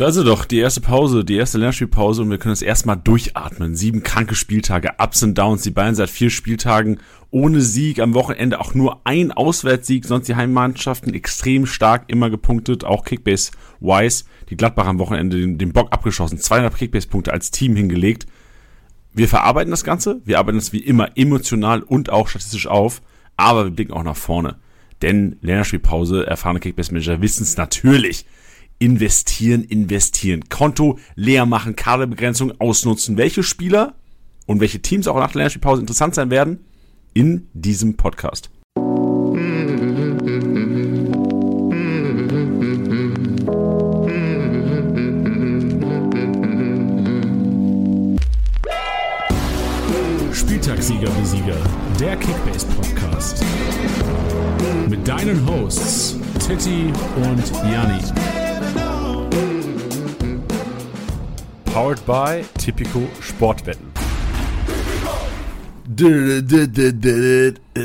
Da ist sie doch, die erste Pause, die erste Länderspielpause und wir können es erstmal durchatmen. Sieben kranke Spieltage, Ups und Downs, die Bayern seit vier Spieltagen ohne Sieg, am Wochenende auch nur ein Auswärtssieg, sonst die Heimmannschaften extrem stark immer gepunktet, auch Kickbase-wise. Die Gladbach am Wochenende den, den Bock abgeschossen, 200 Kickbase-Punkte als Team hingelegt. Wir verarbeiten das Ganze, wir arbeiten es wie immer emotional und auch statistisch auf, aber wir blicken auch nach vorne. Denn Länderspielpause, erfahrene Kickbase-Manager wissen es natürlich investieren, investieren. Konto leer machen, Kaderbegrenzung ausnutzen. Welche Spieler und welche Teams auch nach der Länderspielpause interessant sein werden in diesem Podcast. Spieltagssieger Besieger, der Kickbase Podcast. Mit deinen Hosts Titti und Janni. Powered by Tipico Sportwetten.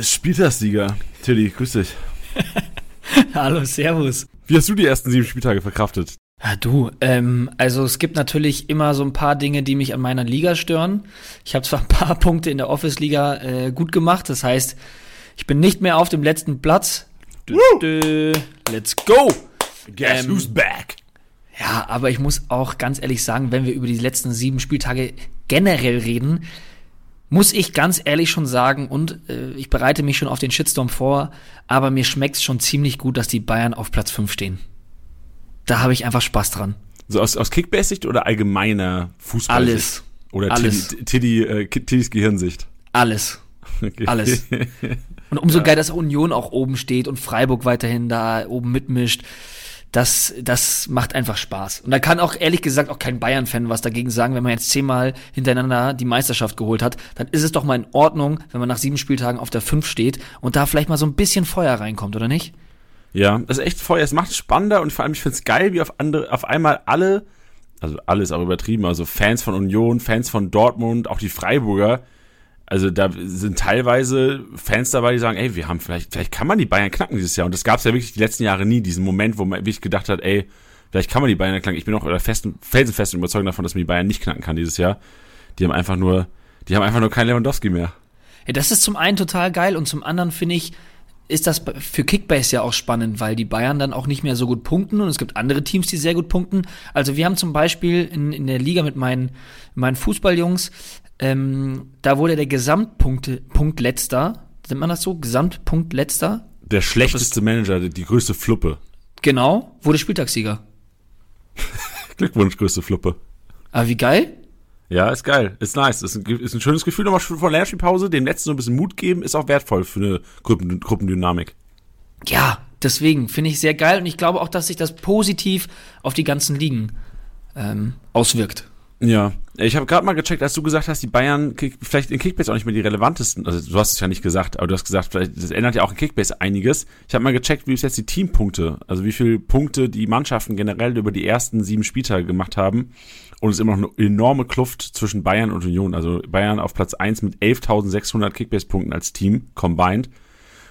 Spieltagssieger. Tilly, grüß dich. Hallo, Servus. Wie hast du die ersten sieben Spieltage verkraftet? Ja, du, ähm, also es gibt natürlich immer so ein paar Dinge, die mich an meiner Liga stören. Ich habe zwar ein paar Punkte in der Office-Liga äh, gut gemacht, das heißt, ich bin nicht mehr auf dem letzten Platz. Dö, dö, let's go! Guess Ähm, who's back? Ja, aber ich muss auch ganz ehrlich sagen, wenn wir über die letzten sieben Spieltage generell reden, muss ich ganz ehrlich schon sagen, und äh, ich bereite mich schon auf den Shitstorm vor, aber mir schmeckt's schon ziemlich gut, dass die Bayern auf Platz 5 stehen. Da habe ich einfach Spaß dran. So aus, aus Kickbase-Sicht oder allgemeiner Fußball? Alles. Oder Alles. Tilly, äh, Tillys Gehirnsicht? Alles. Okay. Alles. Und umso geil, dass Union auch oben steht und Freiburg weiterhin da oben mitmischt. Das, das macht einfach Spaß. Und da kann auch ehrlich gesagt auch kein Bayern-Fan was dagegen sagen, wenn man jetzt zehnmal hintereinander die Meisterschaft geholt hat, dann ist es doch mal in Ordnung, wenn man nach sieben Spieltagen auf der fünf steht und da vielleicht mal so ein bisschen Feuer reinkommt, oder nicht? Ja, das ist echt Feuer. Es macht es spannender und vor allem, ich finde es geil, wie auf andere, auf einmal alle, also alles auch übertrieben, also Fans von Union, Fans von Dortmund, auch die Freiburger, also da sind teilweise Fans dabei, die sagen, ey, wir haben vielleicht, vielleicht kann man die Bayern knacken dieses Jahr. Und das gab es ja wirklich die letzten Jahre nie, diesen Moment, wo man wirklich gedacht hat, ey, vielleicht kann man die Bayern knacken. Ich bin auch fest, felsenfest überzeugt davon, dass man die Bayern nicht knacken kann dieses Jahr. Die haben einfach nur, die haben einfach nur keinen Lewandowski mehr. Ja, das ist zum einen total geil und zum anderen finde ich, ist das für Kickbase ja auch spannend, weil die Bayern dann auch nicht mehr so gut punkten und es gibt andere Teams, die sehr gut punkten. Also wir haben zum Beispiel in, in der Liga mit meinen, meinen Fußballjungs, ähm, da wurde der Gesamtpunkt Punkt letzter, nennt man das so? Gesamtpunkt letzter? Der schlechteste Manager, die, die größte Fluppe. Genau, wurde Spieltagssieger. Glückwunsch, größte Fluppe. Aber wie geil? Ja, ist geil. Ist nice. Ist ein, ist ein schönes Gefühl. Nochmal vor Lernspielpause, dem Letzten so ein bisschen Mut geben, ist auch wertvoll für eine Gruppen, Gruppendynamik. Ja, deswegen finde ich sehr geil und ich glaube auch, dass sich das positiv auf die ganzen Ligen ähm, auswirkt. Ja, ich habe gerade mal gecheckt, als du gesagt hast, die Bayern kick, vielleicht in Kickbase auch nicht mehr die relevantesten. Also du hast es ja nicht gesagt, aber du hast gesagt, vielleicht das ändert ja auch in Kickbase einiges. Ich habe mal gecheckt, wie ist jetzt die Teampunkte, also wie viele Punkte die Mannschaften generell über die ersten sieben Spieltage gemacht haben. Und es ist immer noch eine enorme Kluft zwischen Bayern und Union. Also Bayern auf Platz 1 mit 11.600 Kickbase-Punkten als Team combined.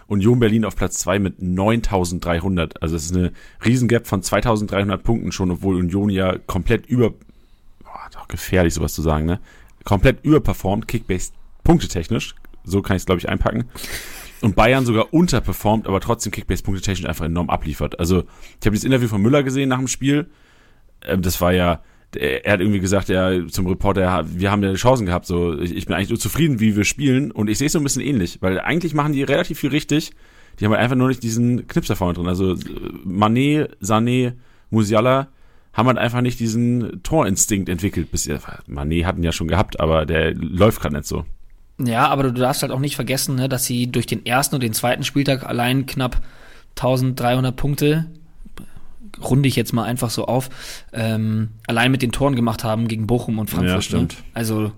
Union Berlin auf Platz 2 mit 9.300. Also es ist eine Riesengap von 2.300 Punkten schon, obwohl Union ja komplett über boah, doch gefährlich sowas zu sagen, ne? Komplett überperformt, Kickbase punktetechnisch, so kann ich es glaube ich einpacken. Und Bayern sogar unterperformt, aber trotzdem Kickbase punktetechnisch einfach enorm abliefert. Also, ich habe das Interview von Müller gesehen nach dem Spiel. Ähm, das war ja er hat irgendwie gesagt, ja, zum Reporter, wir haben ja Chancen gehabt, so, ich, bin eigentlich nur zufrieden, wie wir spielen. Und ich sehe es so ein bisschen ähnlich, weil eigentlich machen die relativ viel richtig, die haben halt einfach nur nicht diesen Knipser vorne drin, also Manet, Sané, Musiala haben halt einfach nicht diesen Torinstinkt entwickelt bis Manet hatten ja schon gehabt, aber der läuft gerade nicht so. Ja, aber du darfst halt auch nicht vergessen, ne, dass sie durch den ersten und den zweiten Spieltag allein knapp 1300 Punkte runde ich jetzt mal einfach so auf, ähm, allein mit den Toren gemacht haben gegen Bochum und Frankfurt. Ja, stimmt. Ne? Also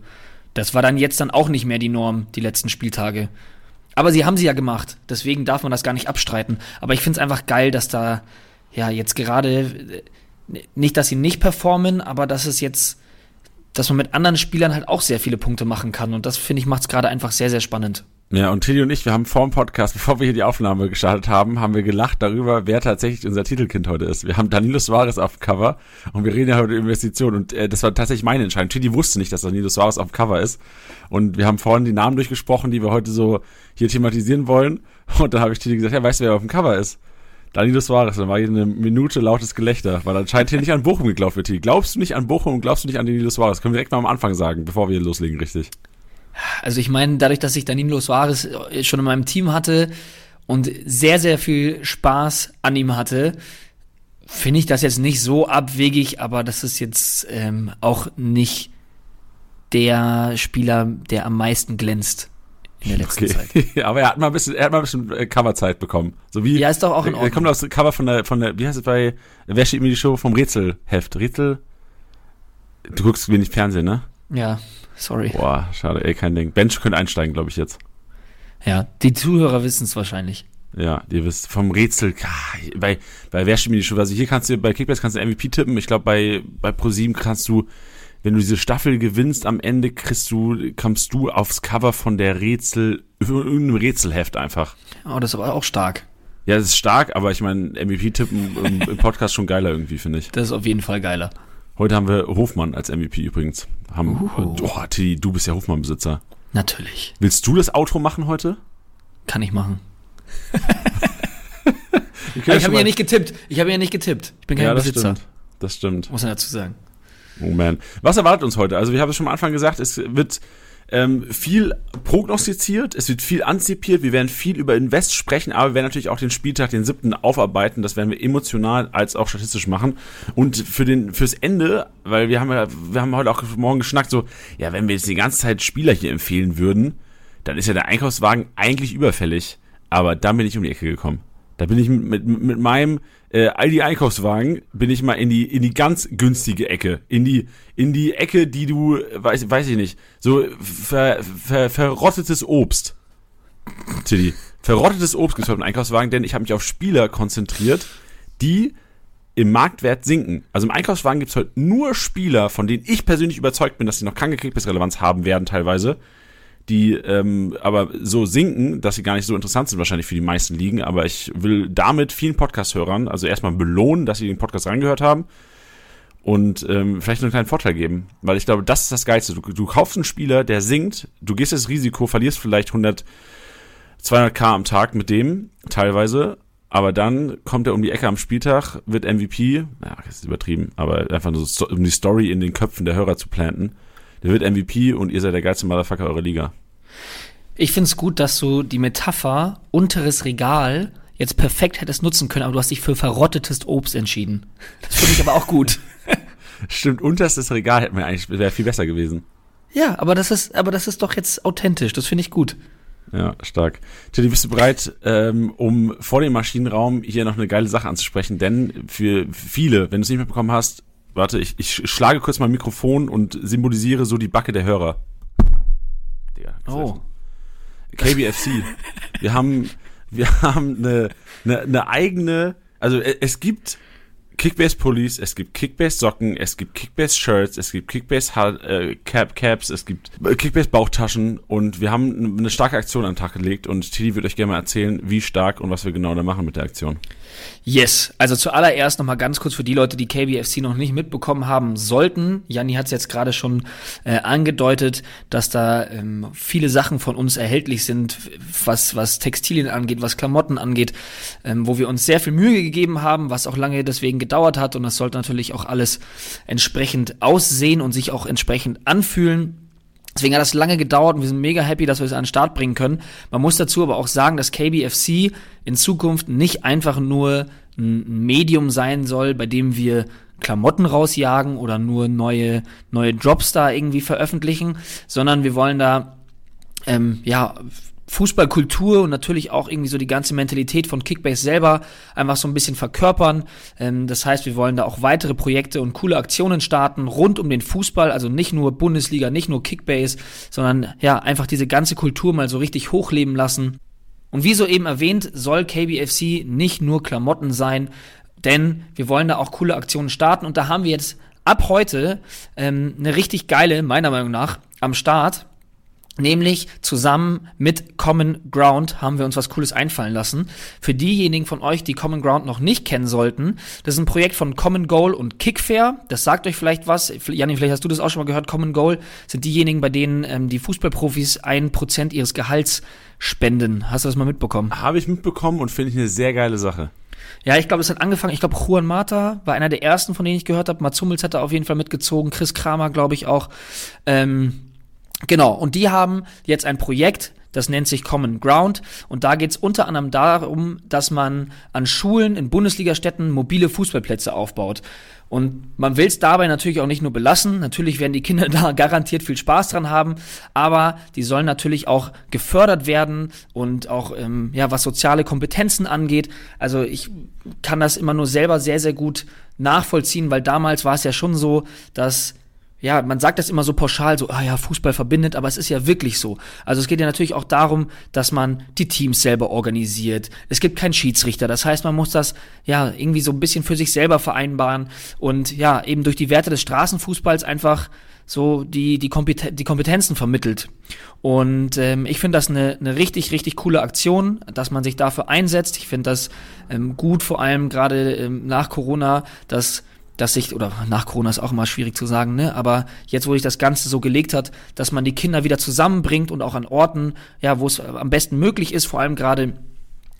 das war dann jetzt dann auch nicht mehr die Norm, die letzten Spieltage. Aber sie haben sie ja gemacht, deswegen darf man das gar nicht abstreiten. Aber ich finde es einfach geil, dass da ja jetzt gerade äh, nicht, dass sie nicht performen, aber dass es jetzt, dass man mit anderen Spielern halt auch sehr viele Punkte machen kann. Und das finde ich macht es gerade einfach sehr, sehr spannend. Ja, und Tilly und ich, wir haben vor dem Podcast, bevor wir hier die Aufnahme gestartet haben, haben wir gelacht darüber, wer tatsächlich unser Titelkind heute ist. Wir haben Danilo Suarez auf dem Cover und wir reden ja heute über Investitionen und äh, das war tatsächlich meine Entscheidung. Tilly wusste nicht, dass Danilo Suarez auf dem Cover ist und wir haben vorhin die Namen durchgesprochen, die wir heute so hier thematisieren wollen und dann habe ich Tilly gesagt, ja, weißt du, wer auf dem Cover ist? Danilo Suarez, dann war hier eine Minute lautes Gelächter, weil anscheinend hier nicht an Bochum geglaubt wird. Tilly. Glaubst du nicht an Bochum und glaubst du nicht an Danilo Suarez? Können wir direkt mal am Anfang sagen, bevor wir loslegen, richtig? Also ich meine, dadurch, dass ich Danilo Suarez schon in meinem Team hatte und sehr, sehr viel Spaß an ihm hatte, finde ich das jetzt nicht so abwegig, aber das ist jetzt ähm, auch nicht der Spieler, der am meisten glänzt in der letzten okay. Zeit. aber er hat mal ein bisschen, er hat mal ein bisschen äh, Coverzeit bekommen. So wie, ja, ist doch auch in Ordnung. Er kommt aus Cover von der, von der, wie heißt es bei, wer steht mir die Show vom Rätselheft? Rätsel? Du guckst wenig Fernsehen, ne? Ja, sorry. Boah, schade, ey, kein Ding. Bench könnte einsteigen, glaube ich, jetzt. Ja, die Zuhörer wissen es wahrscheinlich. Ja, ihr wisst, vom Rätsel, bei, bei wer steht mir die Show? Also hier kannst du, bei Kickbase kannst du MVP tippen. Ich glaube, bei, bei ProSieben kannst du, wenn du diese Staffel gewinnst, am Ende kriegst du, kommst du aufs Cover von der Rätsel, irgendeinem Rätselheft einfach. Oh, das ist aber auch stark. Ja, das ist stark, aber ich meine, MVP-Tippen im, im Podcast schon geiler irgendwie, finde ich. Das ist auf jeden Fall geiler. Heute haben wir Hofmann als MVP übrigens. Haben, uh. oh, Tilly, du bist ja Hofmann-Besitzer. Natürlich. Willst du das Outro machen heute? Kann ich machen. ich habe ja nicht getippt. Ich habe ja nicht getippt. Ich bin kein ja, das Besitzer. Stimmt. Das stimmt. Muss man dazu sagen. Oh man. Was erwartet uns heute? Also wir haben es schon am Anfang gesagt, es wird ähm, viel prognostiziert, es wird viel antizipiert, wir werden viel über Invest sprechen, aber wir werden natürlich auch den Spieltag, den siebten, aufarbeiten. Das werden wir emotional als auch statistisch machen. Und für den, fürs Ende, weil wir haben ja, wir haben heute auch morgen geschnackt, so, ja, wenn wir jetzt die ganze Zeit Spieler hier empfehlen würden, dann ist ja der Einkaufswagen eigentlich überfällig. Aber dann bin ich um die Ecke gekommen. Da bin ich mit, mit, mit meinem äh, Aldi Einkaufswagen bin ich mal in die in die ganz günstige Ecke, in die in die Ecke, die du weiß weiß ich nicht, so ver, ver, verrottetes Obst. Tilly, verrottetes Obst gibt's beim Einkaufswagen, denn ich habe mich auf Spieler konzentriert, die im Marktwert sinken. Also im Einkaufswagen gibt's heute nur Spieler, von denen ich persönlich überzeugt bin, dass sie noch keine Kickbase-Relevanz haben werden teilweise, die ähm, aber so sinken, dass sie gar nicht so interessant sind wahrscheinlich für die meisten Ligen. Aber ich will damit vielen Podcast-Hörern also erstmal belohnen, dass sie den Podcast reingehört haben und ähm, vielleicht einen kleinen Vorteil geben. Weil ich glaube, das ist das Geilste. Du, du kaufst einen Spieler, der sinkt, du gehst das Risiko, verlierst vielleicht 100, 200k am Tag mit dem teilweise, aber dann kommt er um die Ecke am Spieltag, wird MVP, ja, das ist übertrieben, aber einfach nur so, um die Story in den Köpfen der Hörer zu planten der wird MVP und ihr seid der geilste Motherfucker eurer Liga. Ich finde es gut, dass du die Metapher unteres Regal jetzt perfekt hättest nutzen können, aber du hast dich für verrottetes Obst entschieden. Das finde ich aber auch gut. Stimmt, unterstes Regal hätte mir eigentlich wäre viel besser gewesen. Ja, aber das ist, aber das ist doch jetzt authentisch. Das finde ich gut. Ja, stark. Teddy, bist du bereit, ähm, um vor dem Maschinenraum hier noch eine geile Sache anzusprechen? Denn für viele, wenn du es nicht mitbekommen hast, Warte, ich, ich schlage kurz mein Mikrofon und symbolisiere so die Backe der Hörer. Digga, oh. KBFC. wir haben, wir haben eine, eine, eine eigene, also es gibt Kickbase Pullis, es gibt Kickbase Socken, es gibt Kickbase Shirts, es gibt Kickbase äh, Cap Caps, es gibt äh, Kickbase Bauchtaschen und wir haben eine starke Aktion an den Tag gelegt und Titi wird euch gerne mal erzählen, wie stark und was wir genau da machen mit der Aktion. Yes, also zuallererst nochmal ganz kurz für die Leute, die KBFC noch nicht mitbekommen haben sollten. Janni hat es jetzt gerade schon äh, angedeutet, dass da ähm, viele Sachen von uns erhältlich sind, was, was Textilien angeht, was Klamotten angeht, ähm, wo wir uns sehr viel Mühe gegeben haben, was auch lange deswegen gedauert hat und das sollte natürlich auch alles entsprechend aussehen und sich auch entsprechend anfühlen. Deswegen hat das lange gedauert und wir sind mega happy, dass wir es an den Start bringen können. Man muss dazu aber auch sagen, dass KBFC in Zukunft nicht einfach nur ein Medium sein soll, bei dem wir Klamotten rausjagen oder nur neue, neue Drops da irgendwie veröffentlichen, sondern wir wollen da ähm, ja Fußballkultur und natürlich auch irgendwie so die ganze Mentalität von Kickbase selber einfach so ein bisschen verkörpern. Ähm, das heißt, wir wollen da auch weitere Projekte und coole Aktionen starten rund um den Fußball, also nicht nur Bundesliga, nicht nur Kickbase, sondern ja, einfach diese ganze Kultur mal so richtig hochleben lassen. Und wie soeben erwähnt, soll KBFC nicht nur Klamotten sein, denn wir wollen da auch coole Aktionen starten und da haben wir jetzt ab heute ähm, eine richtig geile, meiner Meinung nach, am Start. Nämlich zusammen mit Common Ground haben wir uns was Cooles einfallen lassen. Für diejenigen von euch, die Common Ground noch nicht kennen sollten, das ist ein Projekt von Common Goal und Kickfair. Das sagt euch vielleicht was. Janni, vielleicht hast du das auch schon mal gehört. Common Goal sind diejenigen, bei denen ähm, die Fußballprofis ein Prozent ihres Gehalts spenden. Hast du das mal mitbekommen? Habe ich mitbekommen und finde ich eine sehr geile Sache. Ja, ich glaube, es hat angefangen, ich glaube, Juan Mata war einer der ersten, von denen ich gehört habe. Mats Hummels hat da auf jeden Fall mitgezogen, Chris Kramer, glaube ich, auch. Ähm, Genau, und die haben jetzt ein Projekt, das nennt sich Common Ground. Und da geht es unter anderem darum, dass man an Schulen in Bundesligastädten mobile Fußballplätze aufbaut. Und man will es dabei natürlich auch nicht nur belassen. Natürlich werden die Kinder da garantiert viel Spaß dran haben, aber die sollen natürlich auch gefördert werden und auch, ähm, ja, was soziale Kompetenzen angeht. Also ich kann das immer nur selber sehr, sehr gut nachvollziehen, weil damals war es ja schon so, dass ja, man sagt das immer so pauschal, so, ah ja, Fußball verbindet, aber es ist ja wirklich so. Also es geht ja natürlich auch darum, dass man die Teams selber organisiert. Es gibt keinen Schiedsrichter. Das heißt, man muss das ja irgendwie so ein bisschen für sich selber vereinbaren und ja, eben durch die Werte des Straßenfußballs einfach so die, die, Kompeten die Kompetenzen vermittelt. Und ähm, ich finde das eine, eine richtig, richtig coole Aktion, dass man sich dafür einsetzt. Ich finde das ähm, gut, vor allem gerade ähm, nach Corona, dass dass sich, oder nach Corona ist auch immer schwierig zu sagen, ne, aber jetzt, wo sich das Ganze so gelegt hat, dass man die Kinder wieder zusammenbringt und auch an Orten, ja, wo es am besten möglich ist, vor allem gerade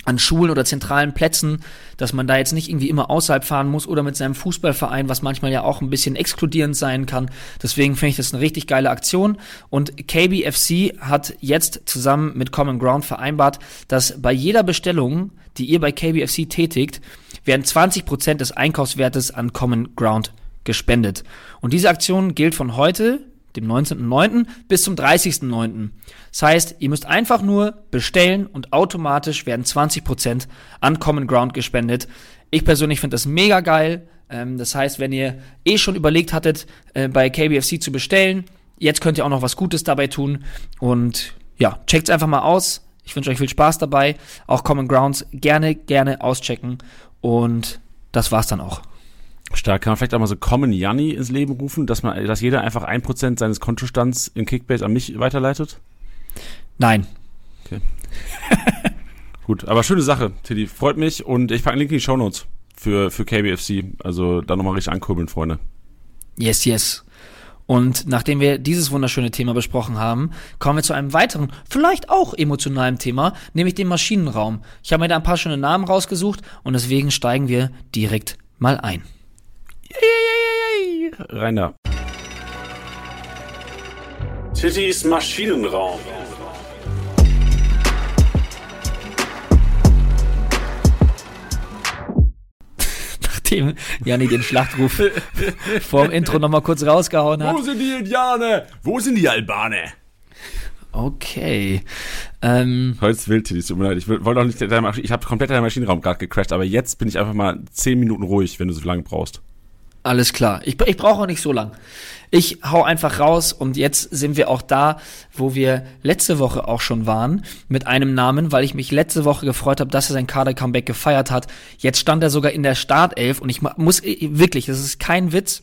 an Schulen oder zentralen Plätzen, dass man da jetzt nicht irgendwie immer außerhalb fahren muss oder mit seinem Fußballverein, was manchmal ja auch ein bisschen exkludierend sein kann. Deswegen finde ich das eine richtig geile Aktion. Und KBFC hat jetzt zusammen mit Common Ground vereinbart, dass bei jeder Bestellung, die ihr bei KBFC tätigt, werden 20% des Einkaufswertes an Common Ground gespendet. Und diese Aktion gilt von heute, dem 19.09. bis zum 30.09. Das heißt, ihr müsst einfach nur bestellen und automatisch werden 20% an Common Ground gespendet. Ich persönlich finde das mega geil. Ähm, das heißt, wenn ihr eh schon überlegt hattet, äh, bei KBFC zu bestellen, jetzt könnt ihr auch noch was Gutes dabei tun. Und ja, checkt's einfach mal aus. Ich wünsche euch viel Spaß dabei. Auch Common Grounds gerne, gerne auschecken. Und das war's dann auch. Stark. Kann man vielleicht auch mal so Common Janni ins Leben rufen, dass man, dass jeder einfach ein Prozent seines Kontostands in Kickbase an mich weiterleitet? Nein. Okay. Gut, aber schöne Sache, Tilly. Freut mich und ich packe einen Link in die Show Notes für, für KBFC. Also da nochmal richtig ankurbeln, Freunde. Yes, yes. Und nachdem wir dieses wunderschöne Thema besprochen haben, kommen wir zu einem weiteren, vielleicht auch emotionalen Thema, nämlich dem Maschinenraum. Ich habe mir da ein paar schöne Namen rausgesucht und deswegen steigen wir direkt mal ein. Rein da. Tittys Maschinenraum. Nachdem Janni den Schlachtruf vorm Intro nochmal kurz rausgehauen hat. Wo sind die Indianer? Wo sind die Albaner? Okay. Ähm, Holz wild, tut mir leid. Ich wollte auch nicht, ich habe komplett deinen Maschinenraum gerade gecrashed, aber jetzt bin ich einfach mal zehn Minuten ruhig, wenn du so lange brauchst. Alles klar. Ich, ich brauche auch nicht so lang. Ich hau einfach raus und jetzt sind wir auch da, wo wir letzte Woche auch schon waren, mit einem Namen, weil ich mich letzte Woche gefreut habe, dass er sein Kader-Comeback gefeiert hat. Jetzt stand er sogar in der Startelf und ich muss wirklich, das ist kein Witz.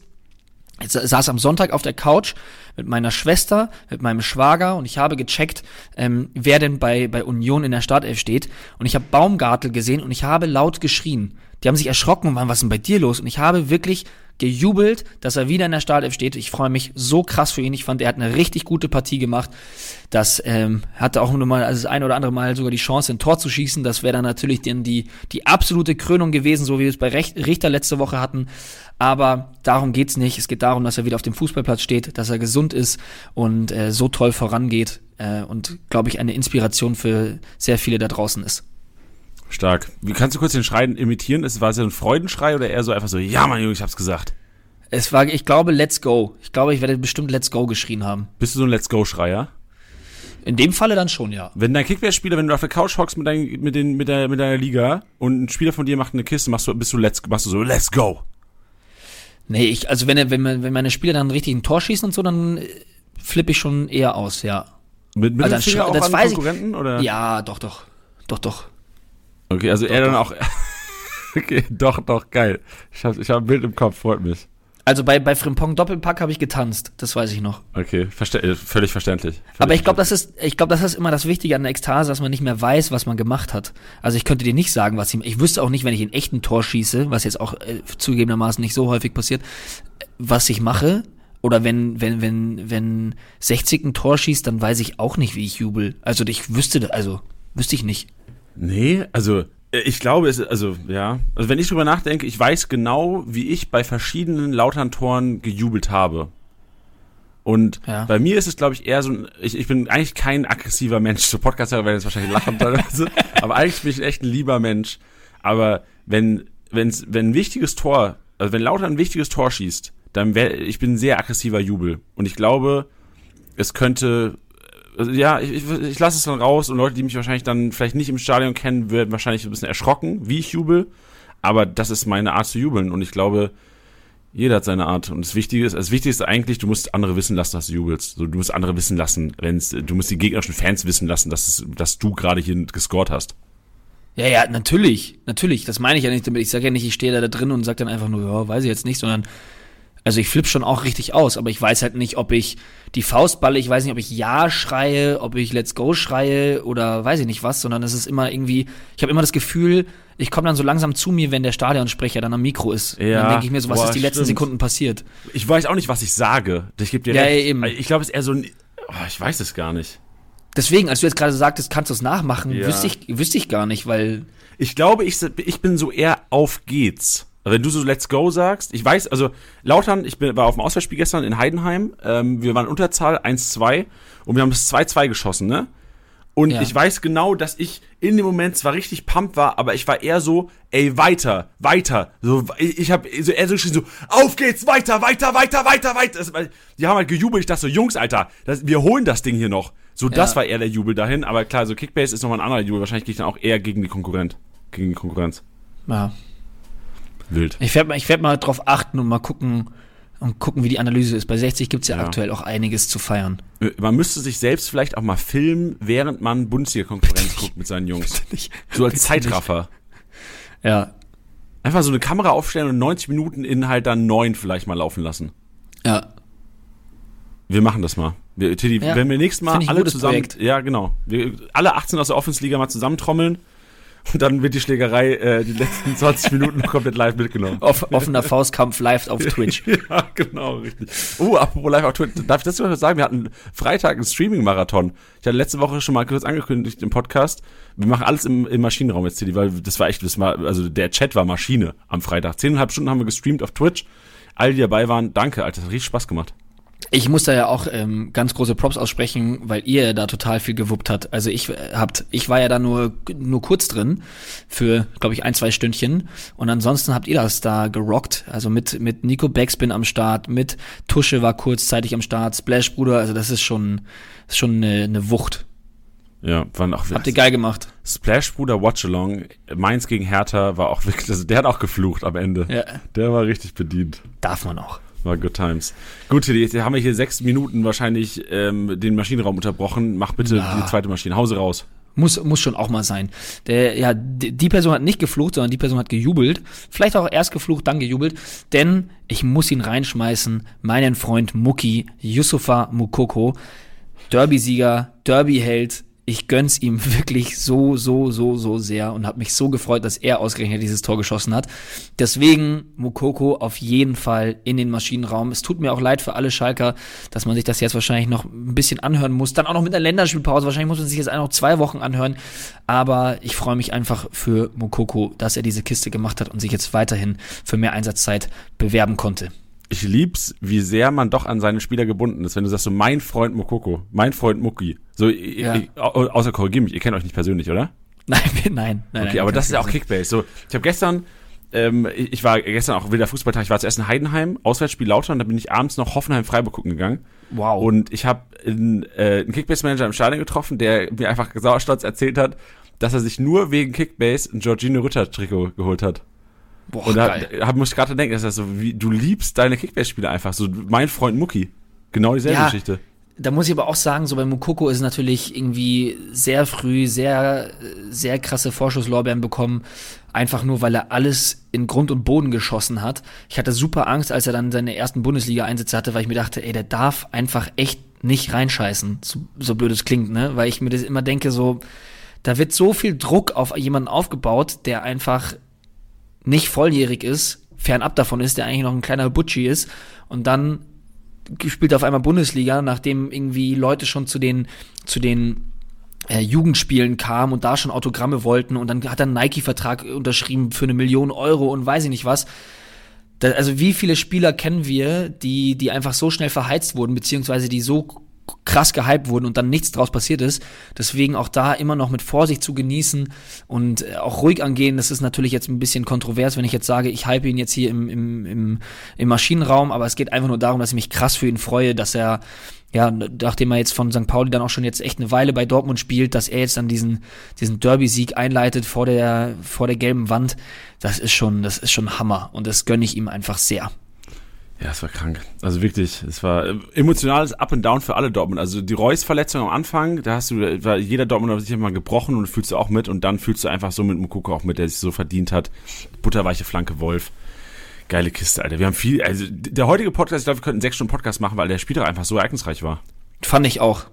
Ich saß am Sonntag auf der Couch mit meiner Schwester, mit meinem Schwager und ich habe gecheckt, ähm, wer denn bei, bei Union in der Startelf steht. Und ich habe Baumgartel gesehen und ich habe laut geschrien. Die haben sich erschrocken und waren, was ist denn bei dir los? Und ich habe wirklich gejubelt, dass er wieder in der Startelf steht. Ich freue mich so krass für ihn. Ich fand, er hat eine richtig gute Partie gemacht. Das ähm, hatte auch nur mal also das ein oder andere Mal sogar die Chance, ein Tor zu schießen. Das wäre dann natürlich dann die, die absolute Krönung gewesen, so wie wir es bei Richter letzte Woche hatten. Aber darum geht's nicht. Es geht darum, dass er wieder auf dem Fußballplatz steht, dass er gesund ist und äh, so toll vorangeht äh, und, glaube ich, eine Inspiration für sehr viele da draußen ist. Stark. Wie kannst du kurz den Schreien imitieren? War es ein Freudenschrei oder eher so einfach so, ja, mein Junge, ich hab's gesagt? Es war, ich glaube, Let's Go. Ich glaube, ich werde bestimmt Let's Go geschrien haben. Bist du so ein Let's Go-Schreier? In dem Falle dann schon, ja. Wenn dein Kickbase-Spieler, wenn du auf der Couch hockst mit, dein, mit, den, mit, der, mit deiner Liga und ein Spieler von dir macht eine Kiste, machst du, bist du let's, machst du so, let's go. Nee, ich, also wenn, wenn, wenn meine Spieler dann richtig ein Tor schießen und so, dann äh, flippe ich schon eher aus, ja. Mit Mittelfinger also auch an Konkurrenten, ich, oder? Ja, doch, doch. Doch, doch. Okay, also doch, er dann doch. auch. okay, doch, doch, geil. Ich habe ich hab ein Bild im Kopf, freut mich. Also bei, bei Frimpong Doppelpack habe ich getanzt, das weiß ich noch. Okay, verste äh, völlig verständlich. Völlig Aber ich glaube, das ist, ich glaube, das ist immer das Wichtige an der Ekstase, dass man nicht mehr weiß, was man gemacht hat. Also ich könnte dir nicht sagen, was ich, ich wüsste auch nicht, wenn ich ein echten Tor schieße, was jetzt auch äh, zugegebenermaßen nicht so häufig passiert, was ich mache. Oder wenn, wenn, wenn, wenn 60 ein Tor schießt, dann weiß ich auch nicht, wie ich jubel. Also ich wüsste, also wüsste ich nicht. Nee, also äh, ich glaube, es also ja, also wenn ich drüber nachdenke, ich weiß genau, wie ich bei verschiedenen Lautern-Toren gejubelt habe. Und Ja. bei mir ist es, glaube ich, eher so ein, ich, ich bin eigentlich kein aggressiver Mensch. So Podcaster werden jetzt wahrscheinlich lachen teilweise, aber eigentlich bin ich echt ein lieber Mensch. Aber wenn, wenn's, wenn ein wichtiges Tor, also wenn Lauter ein wichtiges Tor schießt, dann wäre, ich bin ein sehr aggressiver Jubel. Und ich glaube, es könnte, also ja, ich, ich, ich lasse es dann raus und Leute, die mich wahrscheinlich dann vielleicht nicht im Stadion kennen, werden wahrscheinlich ein bisschen erschrocken, wie ich jubel. Aber das ist meine Art zu jubeln und ich glaube, jeder hat seine Art. Und das Wichtige ist, das Wichtigste ist eigentlich, du musst andere wissen lassen, dass du jubelst. So, du musst andere wissen lassen, wenn's, du musst die gegnerischen Fans wissen lassen, dass, es, dass du gerade hier gescored hast. Ja, ja, natürlich, natürlich. Das meine ich ja nicht damit. Ich sage ja nicht, ich stehe da, da drin und sage dann einfach nur, ja, weiß ich jetzt nicht, sondern also ich flippe schon auch richtig aus, aber ich weiß halt nicht, ob ich die Faust balle, ich weiß nicht, ob ich Ja schreie, ob ich Let's Go schreie oder weiß ich nicht was, sondern es ist immer irgendwie, ich habe immer das Gefühl, ich komme dann so langsam zu mir, wenn der Stadionsprecher dann am Mikro ist. Ja, dann denke ich mir so, was boah, ist die letzten stimmt. Sekunden passiert? Ich weiß auch nicht, was ich sage. Ich gebe dir Ja, recht. ja, eben. Ich glaube, es ist eher so ein, oh, ich weiß es gar nicht. Deswegen, als du jetzt gerade sagtest, kannst du es nachmachen, Ja. wüsste ich, wüsste ich gar nicht, weil Ich glaube, ich, ich bin so eher auf geht's. Also Wenn du so Let's Go sagst, ich weiß, also Lautern, ich bin, war auf dem Auswärtsspiel gestern in Heidenheim, ähm, wir waren Unterzahl 1-2 und wir haben das 2-2 geschossen, ne? Und Ja. ich weiß genau, dass ich in dem Moment zwar richtig pumped war, aber ich war eher so, ey, weiter, weiter. So, ich, habe so eher so geschrien, so, auf geht's, weiter, weiter, weiter, weiter, weiter. Das, die haben halt gejubelt, ich dachte so, Jungs, Alter, das, wir holen das Ding hier noch. So, das Ja. war eher der Jubel dahin, aber klar, so Kickbase ist nochmal ein anderer Jubel. Wahrscheinlich gehe ich dann auch eher gegen die Konkurrent. Gegen die Konkurrenz. ja. Wild. Ich werde mal, ich werd mal drauf achten und mal gucken und gucken, wie die Analyse ist. Bei 60 gibt's ja, Ja. aktuell auch einiges zu feiern. Äh, Man müsste sich selbst vielleicht auch mal filmen, während man Bundesliga-Konkurrenz guckt mit seinen Jungs. So als Zeitraffer. Ja. Einfach so eine Kamera aufstellen und 90 Minuten in halt dann neun vielleicht mal laufen lassen. Ja. Wir machen das mal. Wir, Tiddy, Ja. wenn wir nächstes Mal alle zusammen, Projekt. ja genau, wir, alle 18 aus der Offensliga mal zusammentrommeln und dann wird die Schlägerei äh, die letzten 20 Minuten komplett live mitgenommen. Off, offener Faustkampf live auf Twitch. Ja, genau, richtig. Oh, apropos live auf Twitch, darf ich das sogar sagen? Wir hatten Freitag einen Streaming-Marathon. Ich hatte letzte Woche schon mal kurz angekündigt im Podcast. Wir machen alles im, im Maschinenraum jetzt, Tilly, weil das war echt, das war, also der Chat war Maschine am Freitag. Zehneinhalb Stunden haben wir gestreamt auf Twitch. Alle, die dabei waren, danke, Alter, das hat richtig Spaß gemacht. Ich muss da ja auch ähm, ganz große Props aussprechen, weil ihr da total viel gewuppt habt. Also ich äh, habt, ich war ja da nur nur kurz drin für, glaube ich, ein zwei Stündchen und ansonsten habt ihr das da gerockt. Also mit mit Nico Backspin am Start, mit Tusche war kurzzeitig am Start, Splash Bruder. Also das ist schon ist schon eine, eine Wucht. Ja, waren auch Habt ihr geil gemacht. Splash Bruder Watchalong, Mainz gegen Hertha war auch wirklich, also der hat auch geflucht am Ende. Ja, Der war richtig bedient. darf man auch. War good times. Gut, jetzt haben wir hier sechs Minuten wahrscheinlich ähm, den Maschinenraum unterbrochen. Mach bitte Ja. die zweite Maschine. Hause raus. Muss, muss schon auch mal sein. Der, ja, die, die Person hat nicht geflucht, sondern die Person hat gejubelt. Vielleicht auch erst geflucht, dann gejubelt. Denn ich muss ihn reinschmeißen. Meinen Freund Muki, Yusufa Mukoko, Derby-Sieger, Derby-Held. Ich gönn's ihm wirklich so, so, so, so sehr und habe mich so gefreut, dass er ausgerechnet dieses Tor geschossen hat. Deswegen Mukoko auf jeden Fall in den Maschinenraum. Es tut mir auch leid für alle Schalker, dass man sich das jetzt wahrscheinlich noch ein bisschen anhören muss. Dann auch noch mit einer Länderspielpause. Wahrscheinlich muss man sich jetzt noch zwei Wochen anhören. Aber ich freue mich einfach für Mukoko, dass er diese Kiste gemacht hat und sich jetzt weiterhin für mehr Einsatzzeit bewerben konnte. Ich lieb's, wie sehr man doch an seine Spieler gebunden ist, wenn du sagst so, mein Freund Mokoko, mein Freund Mucki. So, Ja. ich, au- außer korrigier mich, ihr kennt euch nicht persönlich, oder? Nein, nein, nein. Okay, nein, aber das ist ja auch. Kickbase. So, ich habe gestern, ähm, ich war gestern auch wieder Fußballtag, ich war zuerst in Heidenheim, Auswärtsspiel Lautern, da bin ich abends noch Hoffenheim-Freiburg gucken gegangen. Wow. Und ich habe einen, äh, einen Kickbase-Manager im Stadion getroffen, der mir einfach sauerstolz erzählt hat, dass er sich nur wegen Kickbase ein Georgino Rütter-Trikot geholt hat. Boah, Und da hab, muss ich gerade denken, dass das so, wie, du liebst deine Kickbase-Spiele einfach. So, mein Freund Mucki. Genau dieselbe Ja. Geschichte. da muss ich aber auch sagen, so bei Mukoko ist natürlich irgendwie sehr früh sehr, sehr krasse Vorschusslorbeeren bekommen. Einfach nur, weil er alles in Grund und Boden geschossen hat. Ich hatte super Angst, als er dann seine ersten Bundesliga-Einsätze hatte, weil ich mir dachte, ey, der darf einfach echt nicht reinscheißen. So, so blöd es klingt, ne? Weil ich mir das immer denke, so, da wird so viel Druck auf jemanden aufgebaut, der einfach nicht volljährig ist, fernab davon ist, der eigentlich noch ein kleiner Butschi ist und dann spielt auf einmal Bundesliga, nachdem irgendwie Leute schon zu den, zu den äh, Jugendspielen kamen und da schon Autogramme wollten und dann hat er einen Nike-Vertrag unterschrieben für eine Million Euro und weiß ich nicht was. Da, also wie viele Spieler kennen wir, die, die einfach so schnell verheizt wurden, beziehungsweise die so krass gehypt wurden und dann nichts draus passiert ist. Deswegen auch da immer noch mit Vorsicht zu genießen und äh, auch ruhig angehen. Das ist natürlich jetzt ein bisschen kontrovers, wenn ich jetzt sage, ich hype ihn jetzt hier im, im, im, im Maschinenraum, aber es geht einfach nur darum, dass ich mich krass für ihn freue, dass er ja, nachdem er jetzt von St. Pauli dann auch schon jetzt echt eine Weile bei Dortmund spielt, dass er jetzt dann diesen, diesen Derby-Sieg einleitet vor der, vor der gelben Wand, das ist schon, das ist schon Hammer und das gönne ich ihm einfach sehr. Ja, es war krank. Also wirklich, es war äh, emotionales Up and Down für alle Dortmund. Also die Reus-Verletzung am Anfang, da hast du, war jeder Dortmund sich immer gebrochen und fühlst du auch mit und dann fühlst du einfach so mit Mukoko auch mit, der sich so verdient hat. Butterweiche Flanke Wolf. Geile Kiste, Alter. Wir haben viel, also der heutige Podcast, ich glaube, wir könnten sechs Stunden Podcast machen, weil der Spieler einfach so ereignisreich war. Fand ich auch.